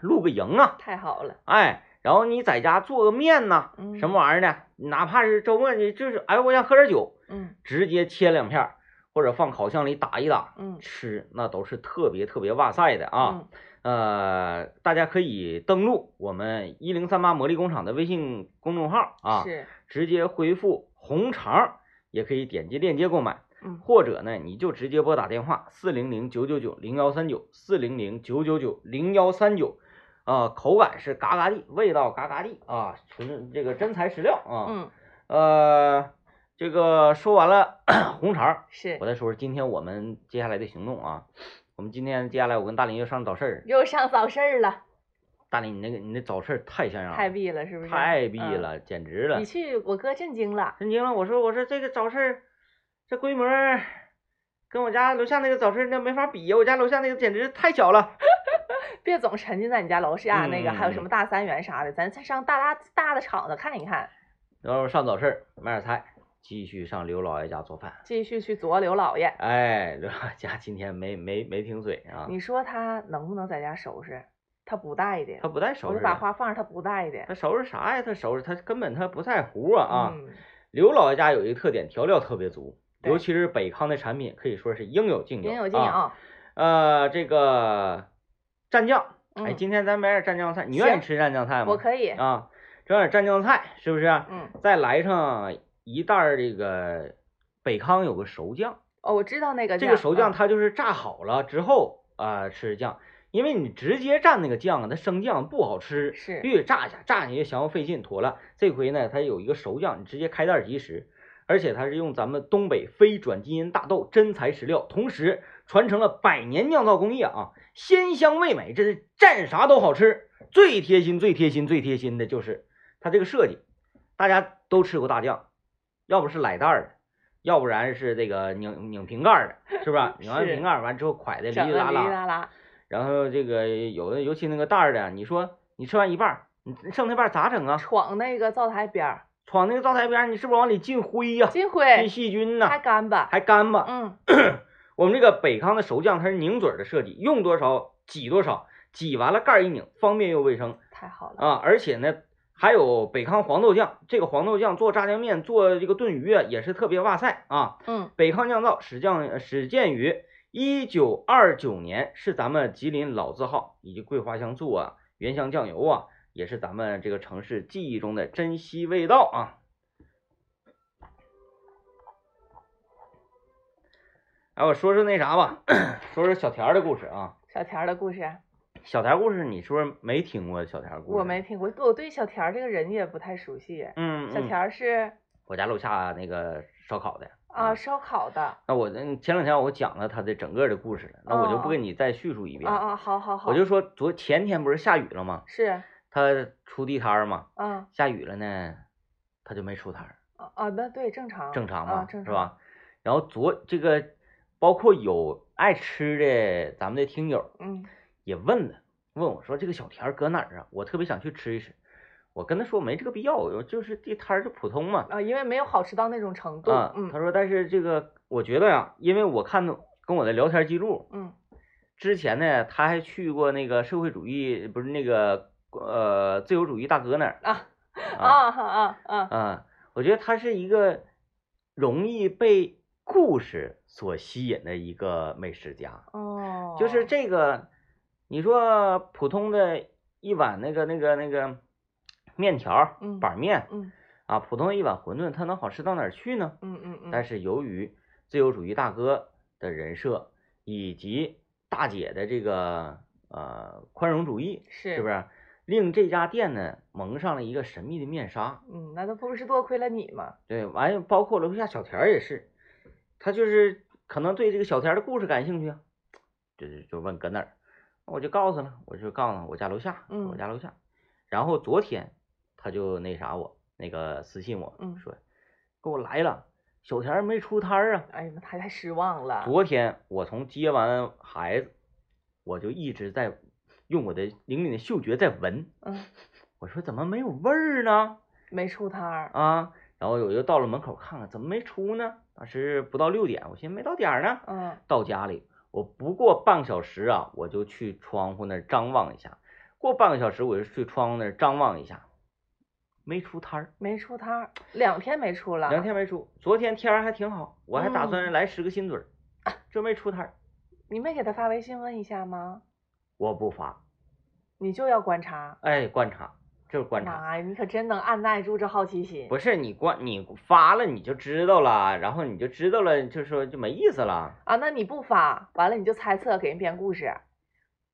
Speaker 2: 露个营啊，
Speaker 1: 太好了，
Speaker 2: 哎，然后你在家做个面呐，
Speaker 1: 嗯，
Speaker 2: 什么玩意儿的，哪怕是周末你就是，哎，我想喝点酒，
Speaker 1: 嗯
Speaker 2: 直接切两片儿，或者放烤箱里打一打，
Speaker 1: 嗯
Speaker 2: 吃那都是特别特别哇塞的啊。
Speaker 1: 嗯
Speaker 2: 呃，大家可以登录我们一零三八魔力工厂的微信公众号啊，
Speaker 1: 是，
Speaker 2: 直接回复红肠，也可以点击链接购买。
Speaker 1: 嗯
Speaker 2: 或者呢，你就直接拨打电话四零零九九九零幺三九四零零九九九零幺三九，啊，口感是嘎嘎地，味道嘎嘎地啊，纯这个真材实料啊。
Speaker 1: 嗯
Speaker 2: 呃，这个说完了 红肠，
Speaker 1: 是
Speaker 2: 我，再说说今天我们接下来的行动啊。我们今天接下来我跟大林又上早市儿，
Speaker 1: 又上早市儿了，
Speaker 2: 大林你那个你那早市儿太像样了，
Speaker 1: 太逼了，是不是？
Speaker 2: 太逼
Speaker 1: 嗯
Speaker 2: 了，简直了
Speaker 1: 你。去我哥震惊了，
Speaker 2: 震惊了，我说我说这个早市儿这规模跟我家楼下那个早市那没法比呀，我家楼下那个简直太小了。
Speaker 1: 别总沉浸在你家楼下那个，还有什
Speaker 2: 嗯
Speaker 1: 么大三元啥的，咱再上大大大的厂子看一看，
Speaker 2: 然后上早市买点菜，继续上刘老爷家做饭。
Speaker 1: 继续去啄刘老爷。
Speaker 2: 哎，刘老家今天没没没停嘴啊，
Speaker 1: 你说他能不能在家收拾？他不带的，
Speaker 2: 他不带收拾
Speaker 1: 我就把
Speaker 2: 拾的，
Speaker 1: 花放着，他不带的。
Speaker 2: 他收拾啥呀？他收拾他根本他不在乎啊啊！
Speaker 1: 嗯，
Speaker 2: 刘老爷家有一个特点，调料特别足，
Speaker 1: 对
Speaker 2: 尤其是北康的产品可以说是应有尽有，
Speaker 1: 应有尽有。
Speaker 2: 呃，这个蘸酱，哎，
Speaker 1: 嗯
Speaker 2: 今天咱买点蘸酱菜，你愿意吃蘸酱菜吗？
Speaker 1: 我可以。
Speaker 2: 啊，整点蘸酱菜是不是？
Speaker 1: 嗯，
Speaker 2: 再来上一袋儿这个北康有个熟酱，
Speaker 1: 哦，我知道那个
Speaker 2: 这个熟酱
Speaker 1: 嗯。
Speaker 2: 它就是炸好了之后啊、吃酱，因为你直接蘸那个酱啊，它生酱不好吃，
Speaker 1: 是。
Speaker 2: 必须炸一下，炸你就嫌我费劲，妥了。这回呢，它有一个熟酱，你直接开袋即食，而且它是用咱们东北非转基因大豆真材实料，同时传承了百年酿造工艺啊，鲜香味美，这是蘸啥都好吃。最贴心、最贴心、最贴心的就是它这个设计，大家都吃过大酱，要不是奶袋儿的，要不然是这个拧拧瓶盖儿的，是不是？拧完瓶盖儿完之后，蒯的
Speaker 1: 哩
Speaker 2: 哩哩啦啦。然后这个有的，尤其那个袋儿的，你说你吃完一半儿，你剩那半儿咋整啊？
Speaker 1: 闯那个灶台边儿，
Speaker 2: 闯那个灶台边儿，你是不是往里进灰呀、进
Speaker 1: 灰，进
Speaker 2: 细菌呐、
Speaker 1: 还干巴。
Speaker 2: 还干巴。
Speaker 1: 嗯，
Speaker 2: 我们这个北康的熟酱它是拧嘴儿的设计，用多少挤多少，挤完了盖儿一拧，方便又卫生
Speaker 1: 太好了。
Speaker 2: 啊！而且呢，还有北康黄豆酱，这个黄豆酱做炸酱面、做这个炖鱼啊，也是特别哇塞啊！
Speaker 1: 嗯，
Speaker 2: 北康酿造始酱始建于一九二九年，是咱们吉林老字号，以及桂花香醋啊、原香酱油啊，也是咱们这个城市记忆中的珍稀味道啊。哎，我说说那啥吧，说说小田儿的故事啊。
Speaker 1: 小田儿的故事
Speaker 2: 小田儿故事，你是不是没听过小田儿故事？
Speaker 1: 我没。听过，我对小田儿这个人也不太熟悉。
Speaker 2: 嗯，
Speaker 1: 小
Speaker 2: 嗯
Speaker 1: 田儿是
Speaker 2: 我家楼下那个烧烤的
Speaker 1: 啊，烧烤的。
Speaker 2: 那我嗯前两天我讲了他的整个的故事了，那我就不
Speaker 1: 哦
Speaker 2: 跟你再叙述一遍了。
Speaker 1: 啊啊，好好好。
Speaker 2: 我就说昨前天不是下雨了吗？
Speaker 1: 是
Speaker 2: 他出地摊儿嘛，
Speaker 1: 啊
Speaker 2: 下雨了呢，他就没出摊儿，
Speaker 1: 啊啊，那对正常
Speaker 2: 正常嘛，
Speaker 1: 啊正常
Speaker 2: 是吧？然后昨这个包括有爱吃的咱们的听友
Speaker 1: 嗯
Speaker 2: 也问了，问我说这个小田儿搁哪儿啊？我特别想去吃一吃。我跟他说没这个必要，就是地摊儿就普通嘛。
Speaker 1: 啊，因为没有好吃到那种程度。
Speaker 2: 啊，
Speaker 1: 嗯
Speaker 2: 他说但是这个我觉得呀，因为我看到跟我的聊天记录，
Speaker 1: 嗯
Speaker 2: 之前呢他还去过那个社会主义不是那个呃自由主义大哥那儿
Speaker 1: 啊
Speaker 2: 啊
Speaker 1: 啊啊啊
Speaker 2: 啊，我觉得他是一个容易被故事所吸引的一个美食家。
Speaker 1: 哦，
Speaker 2: 就是这个，你说普通的一碗那个那个那个面条儿
Speaker 1: 嗯
Speaker 2: 板面
Speaker 1: 嗯
Speaker 2: 啊，普通的一碗馄饨，它能好吃到哪儿去呢？
Speaker 1: 嗯嗯嗯，
Speaker 2: 但是由于自由主义大哥的人设以及大姐的这个呃宽容主义，
Speaker 1: 是
Speaker 2: 是不？是令这家店呢蒙上了一个神秘的面纱？
Speaker 1: 嗯，那都不是多亏了你吗？
Speaker 2: 对，完包括楼下小田也是，他就是可能对这个小田的故事感兴趣啊，就是就问搁哪儿，我就告诉了，我就告诉他我家楼下，嗯我
Speaker 1: 嗯
Speaker 2: 家楼下。然后昨天他就那啥我那个私信我
Speaker 1: 嗯
Speaker 2: 说，给我来了，小田没出摊儿啊。
Speaker 1: 哎呀，妈太太失望了。
Speaker 2: 昨天我从接完孩子，我就一直在用我的灵敏的嗅觉在闻，
Speaker 1: 嗯，
Speaker 2: 我说怎么没有味儿呢？
Speaker 1: 没出摊儿。
Speaker 2: 啊，然后我就到了门口看看，怎么没出呢？当时不到六点，我寻思没到点儿呢。
Speaker 1: 嗯
Speaker 2: 到家里，我不过半个小时啊，我就去窗户那儿张望一下。过半个小时，我就去窗户那儿张望一下，没出摊儿，
Speaker 1: 没出摊儿，两天没出了。
Speaker 2: 两天没出。昨天天儿还挺好，我还打
Speaker 1: 嗯
Speaker 2: 算来十个新嘴儿，这没出摊儿，
Speaker 1: 你没给他发微信问一下吗？
Speaker 2: 我不发。
Speaker 1: 你就要观察。
Speaker 2: 哎，观察，就是观察。
Speaker 1: 妈呀，你可真能按耐住这好奇心。
Speaker 2: 不是你观你发了你就知道了，然后你就知道了，就说就没意思了
Speaker 1: 啊，那你不发，完了你就猜测给人编故事。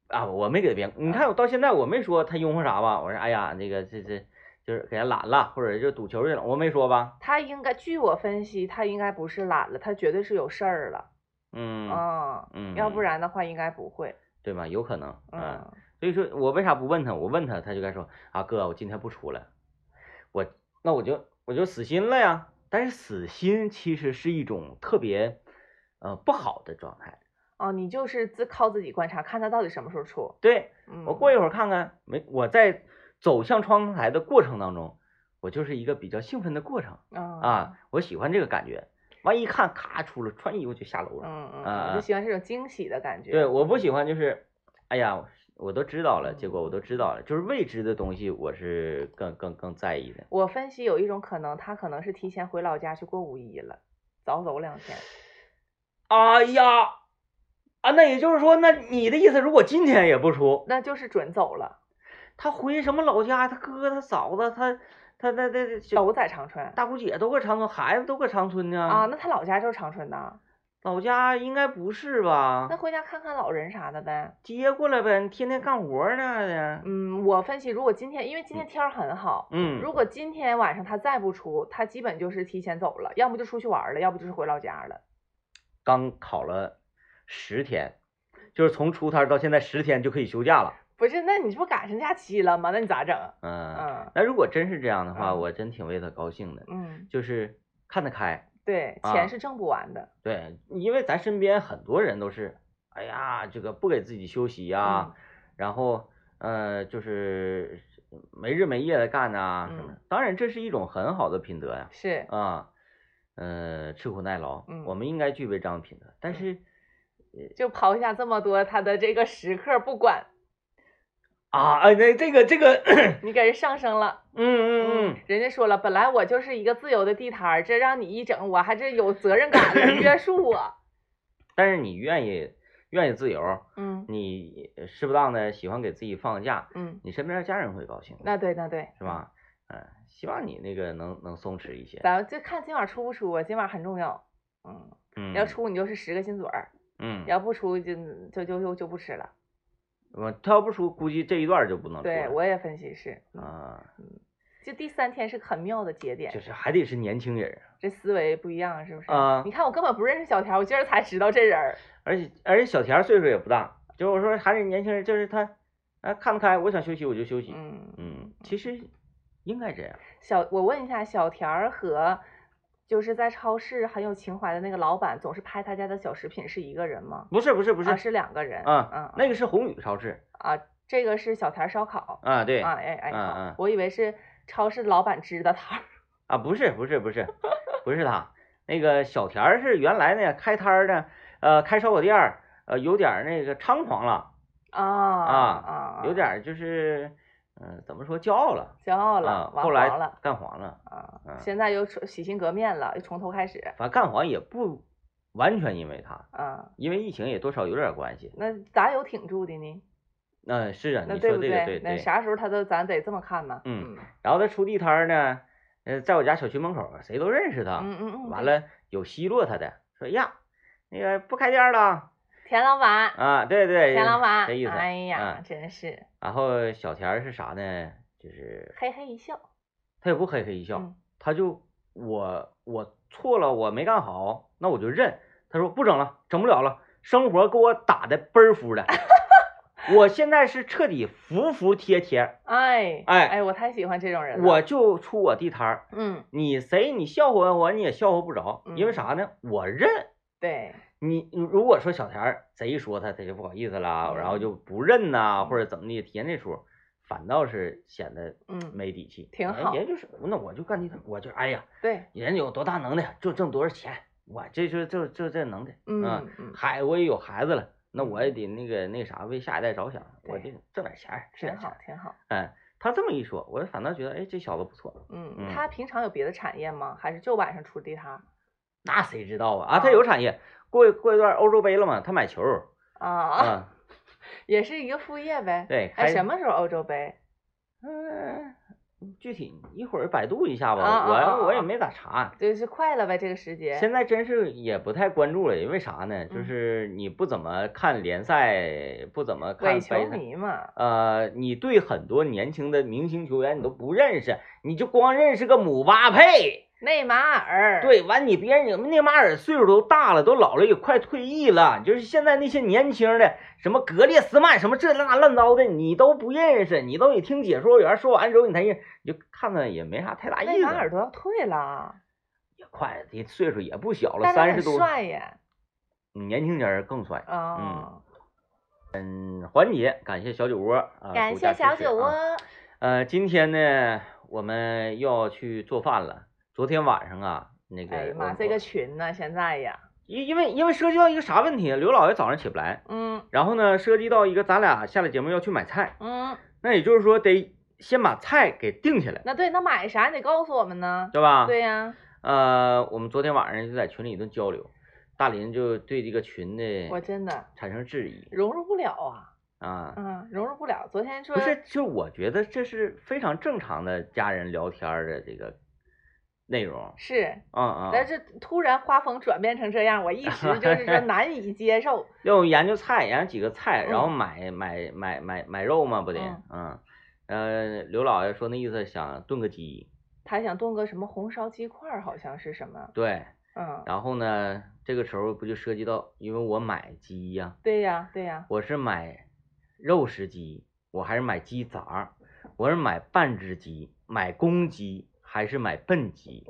Speaker 2: 啊！我没给他编，你看我到现在我没说他拥护啥吧？我说哎呀，那个这这就是给他懒了，或者就赌球去了，我没说吧？
Speaker 1: 他应该，据我分析，他应该不是懒了，他绝对是有事儿了。
Speaker 2: 嗯
Speaker 1: 啊，
Speaker 2: 嗯，
Speaker 1: 要不然的话应该不会。
Speaker 2: 对吗？有可能，嗯，
Speaker 1: 嗯，
Speaker 2: 所以说我为啥不问他？我问他，他就该说啊哥，我今天不出来，我那我就我就死心了呀。但是死心其实是一种特别呃不好的状态。
Speaker 1: 哦，你就是自靠自己观察，看他到底什么时候出。
Speaker 2: 对
Speaker 1: 嗯，
Speaker 2: 我过一会儿看看，没我在走向窗台的过程当中，我就是一个比较兴奋的过程
Speaker 1: 啊
Speaker 2: 啊，我喜欢这个感觉。完一看，咔出了，穿衣服就下楼了。
Speaker 1: 嗯嗯，
Speaker 2: 啊
Speaker 1: 我就喜欢这种惊喜的感觉。
Speaker 2: 对，我不喜欢就是，哎呀，我都知道了，
Speaker 1: 嗯
Speaker 2: 结果我都知道了，就是未知的东西，我是更更更在意的。
Speaker 1: 我分析有一种可能，他可能是提前回老家去过五一了，早走两天。
Speaker 2: 哎呀，啊，那也就是说，那你的意思，如果今天也不出，
Speaker 1: 那就是准走了，
Speaker 2: 他回什么老家？他哥、他嫂子、他他他他
Speaker 1: 都在长春
Speaker 2: 大姑姐都搁长春，孩子都搁长春呢。
Speaker 1: 啊。那他老家就是长春的，
Speaker 2: 老家应该不是吧
Speaker 1: 那？回家看看老人啥的呗。
Speaker 2: 接过来呗，你天天干活呢的。
Speaker 1: 嗯，我分析，如果今天，因为今天天儿很好，
Speaker 2: 嗯，
Speaker 1: 如果今天晚上他再不出，他基本就是提前走了，要不就出去玩儿了，要不就是回老家了。
Speaker 2: 刚考了十天，就是从出摊到现在十天就可以休假了。
Speaker 1: 不是，那你这不赶上假期了吗？那你咋整？
Speaker 2: 嗯，
Speaker 1: 嗯
Speaker 2: 那如果真是这样的话，
Speaker 1: 嗯
Speaker 2: 我真挺为他高兴的，
Speaker 1: 嗯，
Speaker 2: 就是看得开。
Speaker 1: 对，
Speaker 2: 啊
Speaker 1: 钱是挣不完的。
Speaker 2: 对，因为咱身边很多人都是，哎呀，这个不给自己休息呀、
Speaker 1: 嗯
Speaker 2: 然后呃，就是没日没夜的干呐、什么的
Speaker 1: 嗯。
Speaker 2: 当然，这是一种很好的品德呀，
Speaker 1: 是，
Speaker 2: 啊，呃，吃苦耐劳，
Speaker 1: 嗯
Speaker 2: 我们应该具备这样的品德。但
Speaker 1: 嗯
Speaker 2: 是
Speaker 1: 就抛下这么多他的这个时刻不管，
Speaker 2: 啊，哎，那这个这个，
Speaker 1: 你给人上升了。
Speaker 2: 嗯嗯嗯，
Speaker 1: 人家说了，本来我就是一个自由的地摊儿，这让你一整，我还这有责任感的，约束我。
Speaker 2: 但是你愿意愿意自由，
Speaker 1: 嗯
Speaker 2: 你适不当的喜欢给自己放个假，
Speaker 1: 嗯，
Speaker 2: 你身边的家人会高兴，
Speaker 1: 那对那对，
Speaker 2: 是？吧？嗯，希望你那个能能松弛一些。
Speaker 1: 咱们就看今晚出不出啊，今晚很重要。嗯，
Speaker 2: 嗯，
Speaker 1: 要出你就是十个心嘴儿，
Speaker 2: 嗯，
Speaker 1: 要不出就就就就就不吃了。
Speaker 2: 我他要不出，估计这一段就不能出
Speaker 1: 对，我也分析是，嗯
Speaker 2: 啊，
Speaker 1: 就第三天是个很妙的节点
Speaker 2: 就，是还得是年轻人，
Speaker 1: 这思维不一样，是不是？
Speaker 2: 啊
Speaker 1: 你看我根本不认识小田，我今儿才知道这人儿。
Speaker 2: 而且而且小田儿岁数也不大，就是我说还是年轻人，就是他啊看得开，我想休息我就休息，
Speaker 1: 嗯
Speaker 2: 嗯，其实应该这样，
Speaker 1: 小，我问一下，小田儿和就是在超市很有情怀的那个老板，总是拍他家的小食品是一个人吗？
Speaker 2: 不是不是不是
Speaker 1: 啊，是两个人。
Speaker 2: 嗯
Speaker 1: 嗯，
Speaker 2: 那个是宏宇超市
Speaker 1: 啊，这个是小田儿烧烤。
Speaker 2: 啊，对
Speaker 1: 啊，哎哎，
Speaker 2: 嗯
Speaker 1: 我以为是超市老板支的摊儿。
Speaker 2: 啊，不是不是不是不是他，那个小田儿是原来呢开摊儿的，呃，开烧烤店儿，呃，有点儿那个猖狂了，
Speaker 1: 啊
Speaker 2: 啊
Speaker 1: 啊，
Speaker 2: 有点儿就是，嗯、怎么说骄傲了
Speaker 1: 骄傲了
Speaker 2: 啊，，
Speaker 1: 玩
Speaker 2: 后来
Speaker 1: 了
Speaker 2: 干黄了，
Speaker 1: 啊
Speaker 2: 嗯，
Speaker 1: 现在又重洗心革面了，又从头开始。
Speaker 2: 反正干黄也不完全因为他，
Speaker 1: 啊，
Speaker 2: 因为疫情也多少有点关系。
Speaker 1: 那咋有挺住的呢？
Speaker 2: 那、是啊，
Speaker 1: 那
Speaker 2: 你说
Speaker 1: 不对？
Speaker 2: 这个对对。
Speaker 1: 那啥时候他都咱得这么看呢？
Speaker 2: 嗯
Speaker 1: 嗯
Speaker 2: 然后他出地摊呢，呃，在我家小区门口，谁都认识他。
Speaker 1: 嗯嗯嗯，
Speaker 2: 完，了有奚落他的，说呀，那个不开店了
Speaker 1: 田老板，
Speaker 2: 啊，对对，
Speaker 1: 田老板，
Speaker 2: 这意思。
Speaker 1: 哎呀，
Speaker 2: 啊
Speaker 1: 真是
Speaker 2: 然后小田儿是啥呢？就是
Speaker 1: 嘿嘿一笑。
Speaker 2: 他也不嘿嘿一笑，
Speaker 1: 嗯
Speaker 2: 他就我我错了，我没干好，那我就认。他说不整了，整不了了，生活给我打的倍儿服的，我现在是彻底服服帖帖，
Speaker 1: 哎
Speaker 2: 哎
Speaker 1: 哎，我太喜欢这种人了。
Speaker 2: 我就出我地摊儿，
Speaker 1: 嗯，
Speaker 2: 你谁你笑话我你也笑话不着，因为
Speaker 1: 嗯
Speaker 2: 啥呢？我认。
Speaker 1: 对，
Speaker 2: 你如果说小田儿贼说他，他就不好意思了，然后
Speaker 1: 嗯
Speaker 2: 就不认呐，或者怎么的，提那出，反倒是显得
Speaker 1: 嗯
Speaker 2: 没底气。
Speaker 1: 挺好
Speaker 2: 人人就是那我就干地摊，我就哎呀，
Speaker 1: 对，
Speaker 2: 人有多大能耐就挣多少钱，我这就就就这能耐。
Speaker 1: 嗯嗯，
Speaker 2: 孩我也有孩子了，那我也得那个那啥为下一代着想，我
Speaker 1: 对
Speaker 2: 得挣点钱儿，
Speaker 1: 挺。好挺好。
Speaker 2: 嗯，他这么一说，我反倒觉得哎这小子不错。
Speaker 1: 嗯，
Speaker 2: 嗯
Speaker 1: 他平常有别的产业吗？还是就晚上出地摊儿？
Speaker 2: 那谁知道啊？啊，他
Speaker 1: 啊
Speaker 2: 有产业，过过一段欧洲杯了嘛，他买球儿
Speaker 1: 啊，
Speaker 2: 啊，
Speaker 1: 也是一个副业呗。
Speaker 2: 对，
Speaker 1: 哎，什么时候欧洲杯？
Speaker 2: 嗯，具体一会儿百度一下吧，我我也没咋查。
Speaker 1: 就是快了呗，这个时节。
Speaker 2: 现在真是也不太关注了，因为啥呢？就
Speaker 1: 嗯
Speaker 2: 是你不怎么看联赛，不怎么看
Speaker 1: 伪球，迷嘛，
Speaker 2: 呃，你对很多年轻的明星球员你都不认识，你就光认识个姆巴佩。
Speaker 1: 内马尔。，
Speaker 2: 对，完你别人你内马尔岁数都大了，都老了，也快退役了。就是现在那些年轻的，什么格列斯曼，什么这那乱糟的，你都不认识，你都得听解说员说完之后你才认，你就看看也没啥太大意思。
Speaker 1: 内马尔都要退了，
Speaker 2: 也快，这岁数也不小了，三十多。
Speaker 1: 帅耶。
Speaker 2: 年轻人更帅。
Speaker 1: 啊，
Speaker 2: 嗯嗯，环节感谢小酒窝啊，
Speaker 1: 感谢小酒窝。
Speaker 2: 呃，今天呢，我们要去做饭了。昨天晚上啊，那个
Speaker 1: 哎呀妈，这个群呢，现在呀，
Speaker 2: 因因为因为涉及到一个啥问题啊？刘老爷早上起不来，
Speaker 1: 嗯
Speaker 2: 然后呢，涉及到一个咱俩下了节目要去买菜，
Speaker 1: 嗯，
Speaker 2: 那也就是说得先把菜给定下来，
Speaker 1: 那对，那买啥你得告诉我们呢？
Speaker 2: 对吧？。
Speaker 1: 对呀，
Speaker 2: 呃，我们昨天晚上就在群里一顿交流，大林就对这个群的我
Speaker 1: 真的
Speaker 2: 产生质疑
Speaker 1: 融入不了啊，
Speaker 2: 啊。
Speaker 1: 嗯，融入不了。昨天说
Speaker 2: 不是，就我觉得这是非常正常的家人聊天儿的这个内容。
Speaker 1: 是，
Speaker 2: 嗯嗯。
Speaker 1: 但是突然画风转变成这样，我一时就 是说难以接受。
Speaker 2: 要研究菜，研究几个菜，然后
Speaker 1: 嗯
Speaker 2: 买买买买买肉嘛，不得？
Speaker 1: 嗯
Speaker 2: 嗯。呃，刘老爷说那意思想炖个鸡，
Speaker 1: 他想炖个什么红烧鸡块，好像是什么，
Speaker 2: 对。
Speaker 1: 嗯，
Speaker 2: 然后呢，这个时候不就涉及到，因为我买鸡呀、
Speaker 1: 对呀对呀，
Speaker 2: 我是买肉食鸡，我还是买鸡杂儿，我是买半只鸡，买公鸡还是买笨鸡，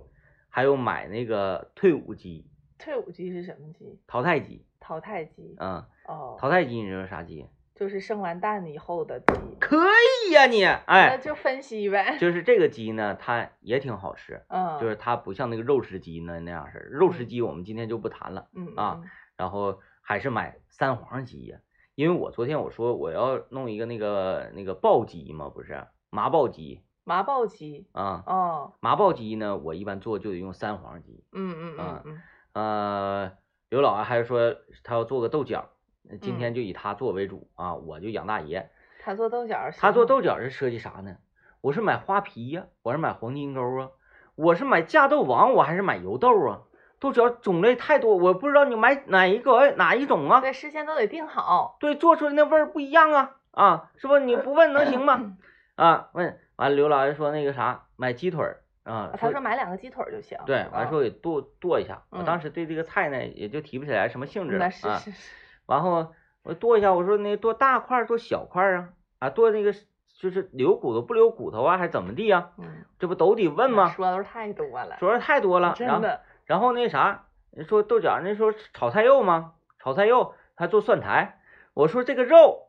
Speaker 2: 还有买那个退伍鸡、
Speaker 1: 退伍鸡是什么鸡？
Speaker 2: 淘汰鸡。
Speaker 1: 淘汰鸡。
Speaker 2: 嗯，
Speaker 1: 哦，
Speaker 2: 淘汰鸡你知道啥鸡？
Speaker 1: 就是生完蛋以后的鸡。
Speaker 2: 可以呀、你，
Speaker 1: 那
Speaker 2: 哎，
Speaker 1: 就分析呗。
Speaker 2: 就是这个鸡呢，它也挺好吃，
Speaker 1: 嗯，
Speaker 2: 就是它不像那个肉食鸡那那样式儿。肉食鸡我们今天就不谈了，
Speaker 1: 嗯
Speaker 2: 啊
Speaker 1: 嗯
Speaker 2: 然后还是买三黄鸡呀，因为我昨天我说我要弄一个那个那个爆鸡嘛，不是麻爆鸡
Speaker 1: 麻爆鸡。
Speaker 2: 啊，
Speaker 1: 哦，
Speaker 2: 麻爆鸡呢，我一般做就得用三黄鸡。
Speaker 1: 嗯嗯嗯
Speaker 2: 啊
Speaker 1: 嗯，
Speaker 2: 呃，刘老啊还是说他要做个豆角，呃今
Speaker 1: 嗯
Speaker 2: 天就以他做为主啊，我就养大爷。
Speaker 1: 他做豆角
Speaker 2: 他做豆角是设计啥呢？我是买花皮呀、我是买黄金钩啊，我是买架豆王，我还是买油豆啊？豆角种类太多，我不知道你买哪一个哪一种啊？
Speaker 1: 对，事先都得定好。
Speaker 2: 对，做出来那味儿不一样啊啊，是不？你不问能行吗？啊，问完了，刘老爷说那个啥，买鸡腿儿啊，
Speaker 1: 他说买两个鸡腿儿就行。
Speaker 2: 对，完
Speaker 1: 啊
Speaker 2: 说给剁剁一下。我
Speaker 1: 嗯
Speaker 2: 当时对这个菜呢也就提不起来什么兴致了
Speaker 1: 那是
Speaker 2: 啊。
Speaker 1: 是是，
Speaker 2: 然后我剁一下，我说那剁大块儿剁小块儿啊啊，剁那个就是留骨头不留骨头啊，还怎么地啊、
Speaker 1: 嗯，
Speaker 2: 这不都得问吗？
Speaker 1: 说的都太多了，
Speaker 2: 说的太多了，然后
Speaker 1: 真的。
Speaker 2: 然后那啥，人说豆角，那说炒菜肉吗？炒菜肉还做蒜苔。我说这个肉，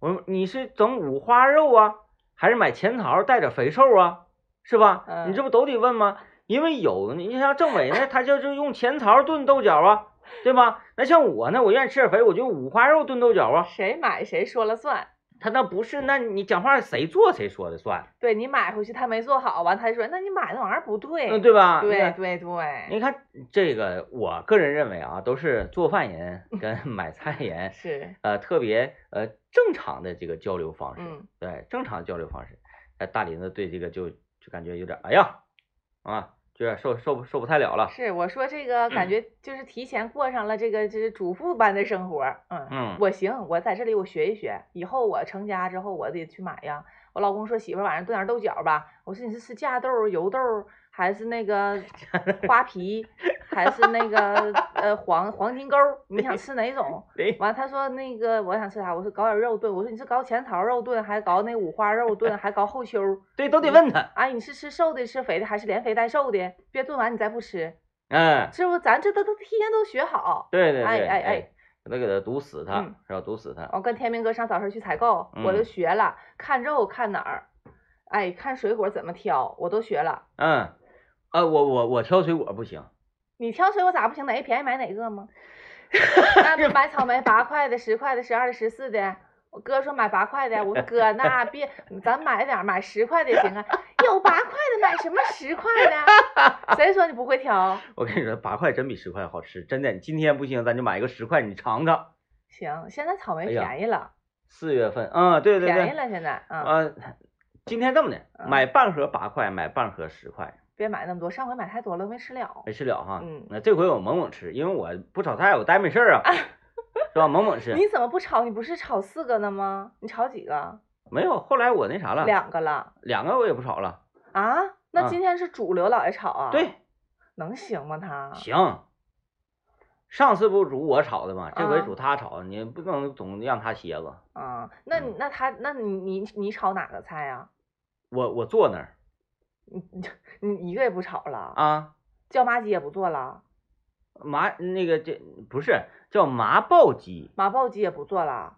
Speaker 2: 我说你是整五花肉啊，还是买前槽带点肥瘦啊？是吧？
Speaker 1: 嗯
Speaker 2: 你这不都得问吗？因为有你像政委呢，他就是用前槽炖豆角啊，对吧？那像我呢，我愿意吃点肥，我就五花肉炖豆角啊。
Speaker 1: 谁买谁说了算。
Speaker 2: 他那不是，那你讲话谁做谁说的算，
Speaker 1: 对你买回去他没做好，完他就说那你买那玩意儿不对。
Speaker 2: 嗯，对吧？
Speaker 1: 对对对，
Speaker 2: 你看这个，我个人认为啊，都是做饭人 跟买菜人，
Speaker 1: 是，
Speaker 2: 呃，特别呃正常的这个交流方式，
Speaker 1: 嗯，
Speaker 2: 对，正常交流方式。哎，大林子对这个就就感觉有点，哎呀，啊，就有点受受不受不太了了。
Speaker 1: 是我说这个感觉就是提前过上了这个就是主妇般的生活，嗯
Speaker 2: 嗯
Speaker 1: 我行，我在这里我学一学，以后我成家之后我得去买呀。我老公说媳妇儿晚上炖点豆角吧，我说你是吃架豆、油豆还是那个 花皮，还是那个呃黄黄金钩？你想吃哪种？
Speaker 2: 对，
Speaker 1: 完他说那个我想吃啥？我说搞点肉炖。我说你是搞前槽肉炖，还搞那五花肉炖，还搞后丘？
Speaker 2: 对，都得问他。
Speaker 1: 哎，你是吃瘦的，吃肥的，还是连肥带瘦的？别炖完你再不吃，
Speaker 2: 嗯，
Speaker 1: 是不？咱这都都提前都学好。
Speaker 2: 对对对，
Speaker 1: 哎哎哎
Speaker 2: 哎，得给他毒死他
Speaker 1: 嗯，
Speaker 2: 是吧？毒死他。
Speaker 1: 我跟天明哥上早市去采购，我都
Speaker 2: 嗯
Speaker 1: 学了，看肉看哪儿，哎，看水果怎么挑，我都学了。
Speaker 2: 嗯，啊，我我我挑水果不行，
Speaker 1: 你挑水果咋不行？哪个便宜买哪个吗？那买草莓八块的、十块的、十二的、十四的。我哥说买八块的，我说哥 那别，咱买点买十块的也行啊。有八块的买什么十块的？谁说你不会挑？
Speaker 2: 我跟你说，八块真比十块好吃，真的。今天不行，咱就买一个十块，你尝尝。
Speaker 1: 行，现在草莓便宜了，
Speaker 2: 四月份，嗯，对对对，
Speaker 1: 便宜了现在嗯、
Speaker 2: 呃，今天这么的，
Speaker 1: 嗯
Speaker 2: 买半盒八块，买半盒十块，
Speaker 1: 别买那么多，上回买太多了，没吃了。
Speaker 2: 没吃了哈。
Speaker 1: 嗯
Speaker 2: 那这回我猛猛吃，因为我不炒菜，我待没事儿啊，是吧？猛猛吃。
Speaker 1: 你怎么不炒？你不是炒四个呢吗？你炒几个？
Speaker 2: 没有，后来我那啥了，
Speaker 1: 两个了
Speaker 2: 两个我也不炒了。
Speaker 1: 啊？那
Speaker 2: 啊
Speaker 1: 今天是主刘老爷炒啊？，
Speaker 2: 对，
Speaker 1: 能行吗他？
Speaker 2: 行。上次不煮我炒的吗？这回
Speaker 1: 啊
Speaker 2: 煮他炒，你不能总让他歇着。
Speaker 1: 啊，那那他那你你你炒哪个菜呀、
Speaker 2: 我我坐那儿
Speaker 1: 你你你一个也不炒了？
Speaker 2: 啊，
Speaker 1: 叫麻鸡也不做了？
Speaker 2: 麻那个这不是叫麻爆鸡，
Speaker 1: 麻爆鸡也不做了。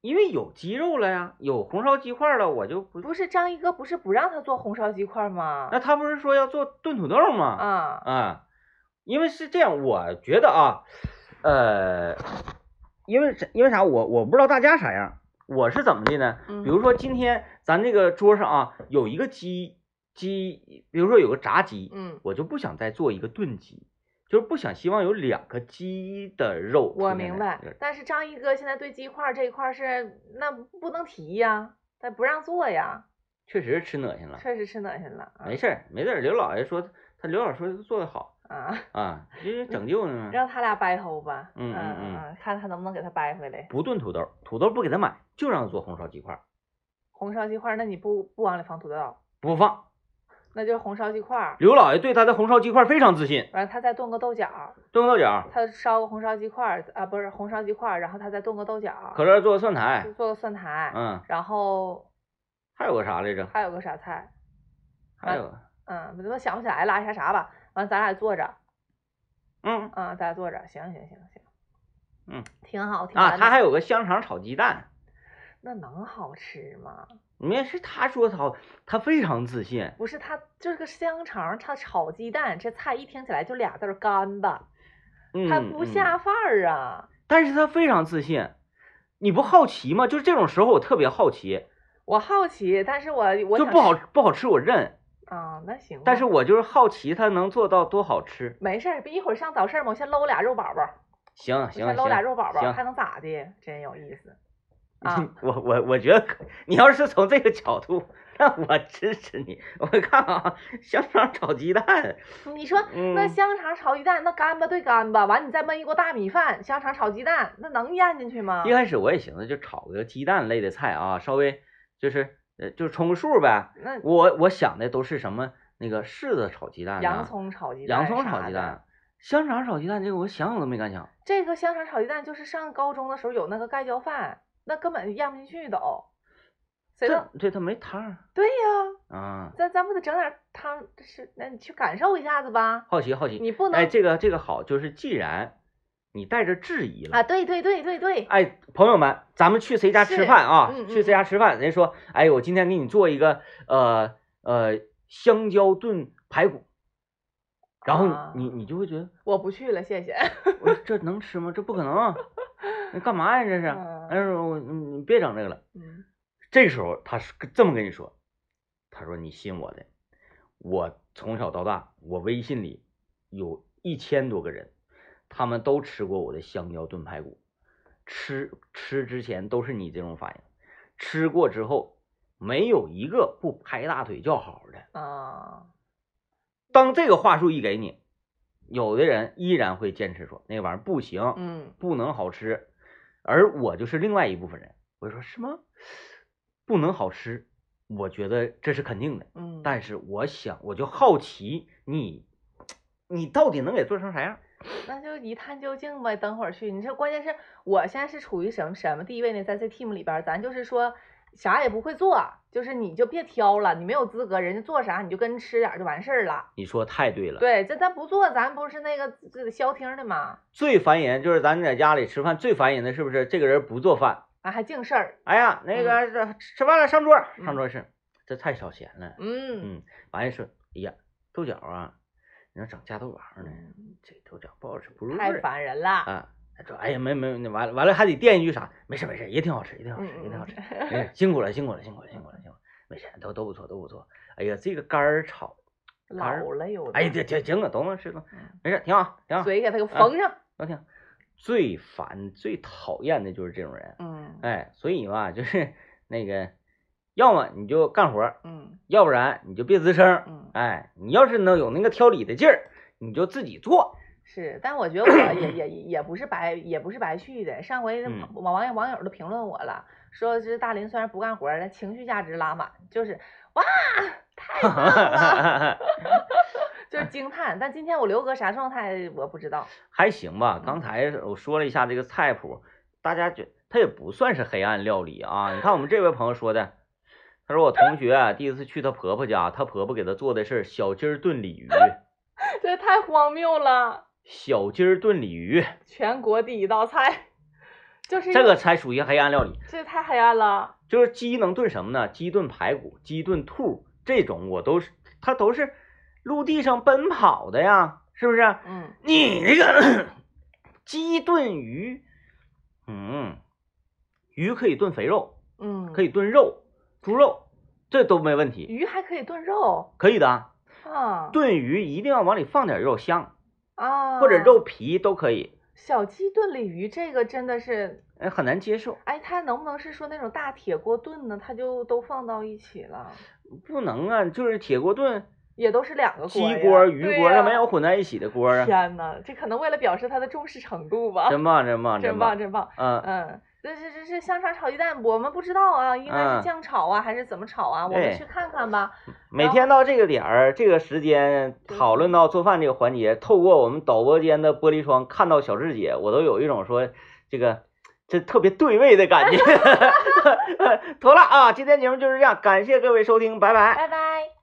Speaker 2: 因为有鸡肉了呀，有红烧鸡块了，我就不
Speaker 1: 不是张一哥不是不让他做红烧鸡块吗？
Speaker 2: 那他不是说要做炖土豆吗？
Speaker 1: 啊
Speaker 2: 啊，因为是这样，我觉得啊，呃，因为因为啥，我我不知道大家啥样，我是怎么的呢？
Speaker 1: 嗯
Speaker 2: 比如说今天咱这个桌上啊有一个鸡鸡，比如说有个炸鸡，
Speaker 1: 嗯，
Speaker 2: 我就不想再做一个炖鸡，就是不想希望有两个鸡的肉。
Speaker 1: 我明白。但是张一哥现在对鸡块这一块是那不能提呀，他不让做呀，
Speaker 2: 确实吃恶心了。
Speaker 1: 确实吃恶心了。啊
Speaker 2: 没事儿，没事儿。刘老爷说他刘老说做的好
Speaker 1: 啊，
Speaker 2: 啊，就是拯救呢嘛。
Speaker 1: 让他俩掰头吧。
Speaker 2: 嗯
Speaker 1: 嗯
Speaker 2: 嗯嗯
Speaker 1: 看他能不能给他掰回来。
Speaker 2: 不炖土豆，土豆不给他买，就让他做红烧鸡块，
Speaker 1: 红烧鸡块，那你不不往里放土豆，
Speaker 2: 不放。
Speaker 1: 那就是红烧鸡块。
Speaker 2: 刘老爷对他的红烧鸡块非常自信，
Speaker 1: 完了他再炖个豆角，
Speaker 2: 炖个豆角，
Speaker 1: 他烧个红烧鸡块啊，不是红烧鸡块，然后他再炖个豆角，
Speaker 2: 可乐做个蒜苔，
Speaker 1: 做个蒜苔，
Speaker 2: 嗯，
Speaker 1: 然后
Speaker 2: 还有个啥来着？
Speaker 1: 还有个啥菜？
Speaker 2: 还有，
Speaker 1: 嗯，我他妈想不起来，拉一下啥吧。完了咱俩坐着，
Speaker 2: 嗯
Speaker 1: 啊，咱俩坐着，行行行行，
Speaker 2: 嗯，
Speaker 1: 挺好，挺
Speaker 2: 啊，他还有个香肠炒鸡蛋。
Speaker 1: 那能好吃吗？
Speaker 2: 你看是他说他好，他非常自信。
Speaker 1: 不是，他就是个香肠，他炒鸡蛋，这菜一听起来就俩字儿干巴，
Speaker 2: 嗯，
Speaker 1: 它不
Speaker 2: 嗯
Speaker 1: 下饭儿啊。
Speaker 2: 但是他非常自信，你不好奇吗？就是这种时候我特别好奇，
Speaker 1: 我好奇，但是我我
Speaker 2: 就不好不好吃我认，
Speaker 1: 啊，那行。
Speaker 2: 但是我就是好奇他能做到多好吃。
Speaker 1: 没事儿，别一会儿上早市嘛，我先搂俩肉宝宝，
Speaker 2: 行行
Speaker 1: 搂俩，肉宝宝，
Speaker 2: 行
Speaker 1: 还能咋的？真有意思 啊！
Speaker 2: 我我我觉得可你要是从这个角度，那我支持你。我看啊，香肠炒鸡蛋，
Speaker 1: 你说那
Speaker 2: 嗯
Speaker 1: 香肠炒鸡蛋，那干巴对干巴，完你再焖一锅大米饭，香肠炒鸡蛋，那能咽进去吗
Speaker 2: 一？开始我也寻思就炒个鸡蛋类的菜啊，稍微就是呃就是充个数呗。
Speaker 1: 那
Speaker 2: 我我想的都是什么那个柿子炒鸡蛋、啊，
Speaker 1: 洋葱炒鸡蛋，
Speaker 2: 洋葱炒鸡蛋，，香肠炒鸡蛋，这个我想想都没敢想。
Speaker 1: 这个香肠炒鸡蛋就是上高中的时候有那个盖浇饭，那根本咽不进去都。
Speaker 2: 这对它没汤儿
Speaker 1: 对呀，
Speaker 2: 啊，
Speaker 1: 咱咱不得整点汤？是，那你去感受一下子吧。
Speaker 2: 好奇好奇。
Speaker 1: 你不能
Speaker 2: 哎，这个这个好，就是既然你带着质疑了
Speaker 1: 啊，对对对对对，
Speaker 2: 哎，朋友们，咱们去谁家吃饭啊？
Speaker 1: 嗯嗯
Speaker 2: 去谁家吃饭？人家说，哎，我今天给你做一个呃呃香蕉炖排骨，然后
Speaker 1: 啊
Speaker 2: 你你就会觉得，
Speaker 1: 我不去了，谢谢。
Speaker 2: 我说这能吃吗？这不可能啊！那干嘛呀？这是？
Speaker 1: 嗯
Speaker 2: 哎说我你你别整这个了。
Speaker 1: 嗯
Speaker 2: 这时候他是这么跟你说，他说你信我的，我从小到大，我微信里有一千多个人，他们都吃过我的香蕉炖排骨，吃吃之前都是你这种反应，吃过之后没有一个不拍大腿叫好的。
Speaker 1: 啊，
Speaker 2: 当这个话术一给你，有的人依然会坚持说那个玩意儿不行，
Speaker 1: 嗯
Speaker 2: 不能好吃，而我就是另外一部分人，我就说什么？不能好吃，我觉得这是肯定的，
Speaker 1: 嗯，
Speaker 2: 但是我想我就好奇你，你到底能给做成啥样？
Speaker 1: 那就一探究竟呗，等会儿去。你这关键是我现在是处于什么什么地位呢？在这 team 里边儿，咱就是说啥也不会做，就是你就别挑了，你没有资格，人家做啥你就跟着吃点儿就完事儿了。
Speaker 2: 你说太对了，
Speaker 1: 对，这咱不做，咱不是那个这得消停的吗？
Speaker 2: 最烦人就是咱在家里吃饭最烦人的是不是这个人不做饭？
Speaker 1: 啊，还净事儿。
Speaker 2: 哎呀，那个这吃饭了上桌，上桌是这菜少咸了，
Speaker 1: 嗯
Speaker 2: 嗯，完了说，哎呀，豆角啊，你要整加豆角呢，这豆角不好吃，不入味
Speaker 1: 太烦人了。
Speaker 2: 啊。他说，哎呀，没没，完了完了还得垫一句啥？没事没事，也挺好吃，也挺好吃，
Speaker 1: 嗯
Speaker 2: 也挺好吃。
Speaker 1: 嗯
Speaker 2: 没事，辛苦了辛苦了辛苦了辛苦了辛苦了，没事，都都不错都不错。哎呀，这个肝儿炒，
Speaker 1: 老了有的。
Speaker 2: 哎呀，这这行啊，都能吃都
Speaker 1: 嗯
Speaker 2: 没事，挺好挺好，
Speaker 1: 嘴给他给缝上。
Speaker 2: 都挺好。最烦最讨厌的就是这种人，
Speaker 1: 嗯
Speaker 2: 哎，所以吧，就是那个，要么你就干活，
Speaker 1: 嗯
Speaker 2: 要不然你就别吱声。
Speaker 1: 嗯，
Speaker 2: 哎，你要是能有那个挑理的劲儿，你就自己做。
Speaker 1: 是，但我觉得我也 也也不是白也不是白去的。上回网网友网友都评论我了，说这大林虽然不干活儿，但情绪价值拉满，就是哇太棒了，就是惊叹。但今天我刘哥啥状态我不知道。
Speaker 2: 还行吧。
Speaker 1: 嗯
Speaker 2: 刚才我说了一下这个菜谱，大家觉他也不算是黑暗料理啊。你看我们这位朋友说的，他说我同学啊第一次去她婆婆家，她婆婆给他做的是小鸡儿炖鲤鱼。
Speaker 1: 这太荒谬了。
Speaker 2: 小鸡儿炖鲤鱼，
Speaker 1: 全国第一道菜，就是
Speaker 2: 这个才属于黑暗料理。
Speaker 1: 这太黑暗了。
Speaker 2: 就是鸡能炖什么呢？鸡炖排骨，鸡炖兔，这种我都是，它都是陆地上奔跑的呀，是不是？
Speaker 1: 嗯，
Speaker 2: 你那个鸡炖鱼，嗯，鱼可以炖肥肉，
Speaker 1: 嗯，
Speaker 2: 可以炖肉，猪肉，这都没问题，
Speaker 1: 鱼还可以炖肉
Speaker 2: 可以的。
Speaker 1: 啊
Speaker 2: 炖鱼一定要往里放点肉香，
Speaker 1: 啊，
Speaker 2: 或者肉皮都可以，
Speaker 1: 小鸡炖鲤鱼，这个真的是，
Speaker 2: 哎，很难接受。
Speaker 1: 哎，它能不能是说那种大铁锅炖呢？它就都放到一起了，
Speaker 2: 不能啊，就是铁锅炖，
Speaker 1: 也都是两个锅
Speaker 2: 鸡锅、鱼锅，它没有混在一起的锅啊。
Speaker 1: 天呐，这可能为了表示它的重视程度吧。
Speaker 2: 真棒，真，棒
Speaker 1: 真棒，！真棒。
Speaker 2: 嗯，
Speaker 1: 嗯，这这这这香肠炒鸡蛋，我们不知道啊，应该
Speaker 2: 嗯
Speaker 1: 是酱炒啊，还是怎么炒啊？我们去看看吧。
Speaker 2: 每天到这个点儿、这个时间讨论到做饭这个环节，透过我们导播间的玻璃窗看到小智姐，我都有一种说这个这特别对味的感觉。妥了啊，今天节目就是这样，感谢各位收听，拜拜。
Speaker 1: 拜拜。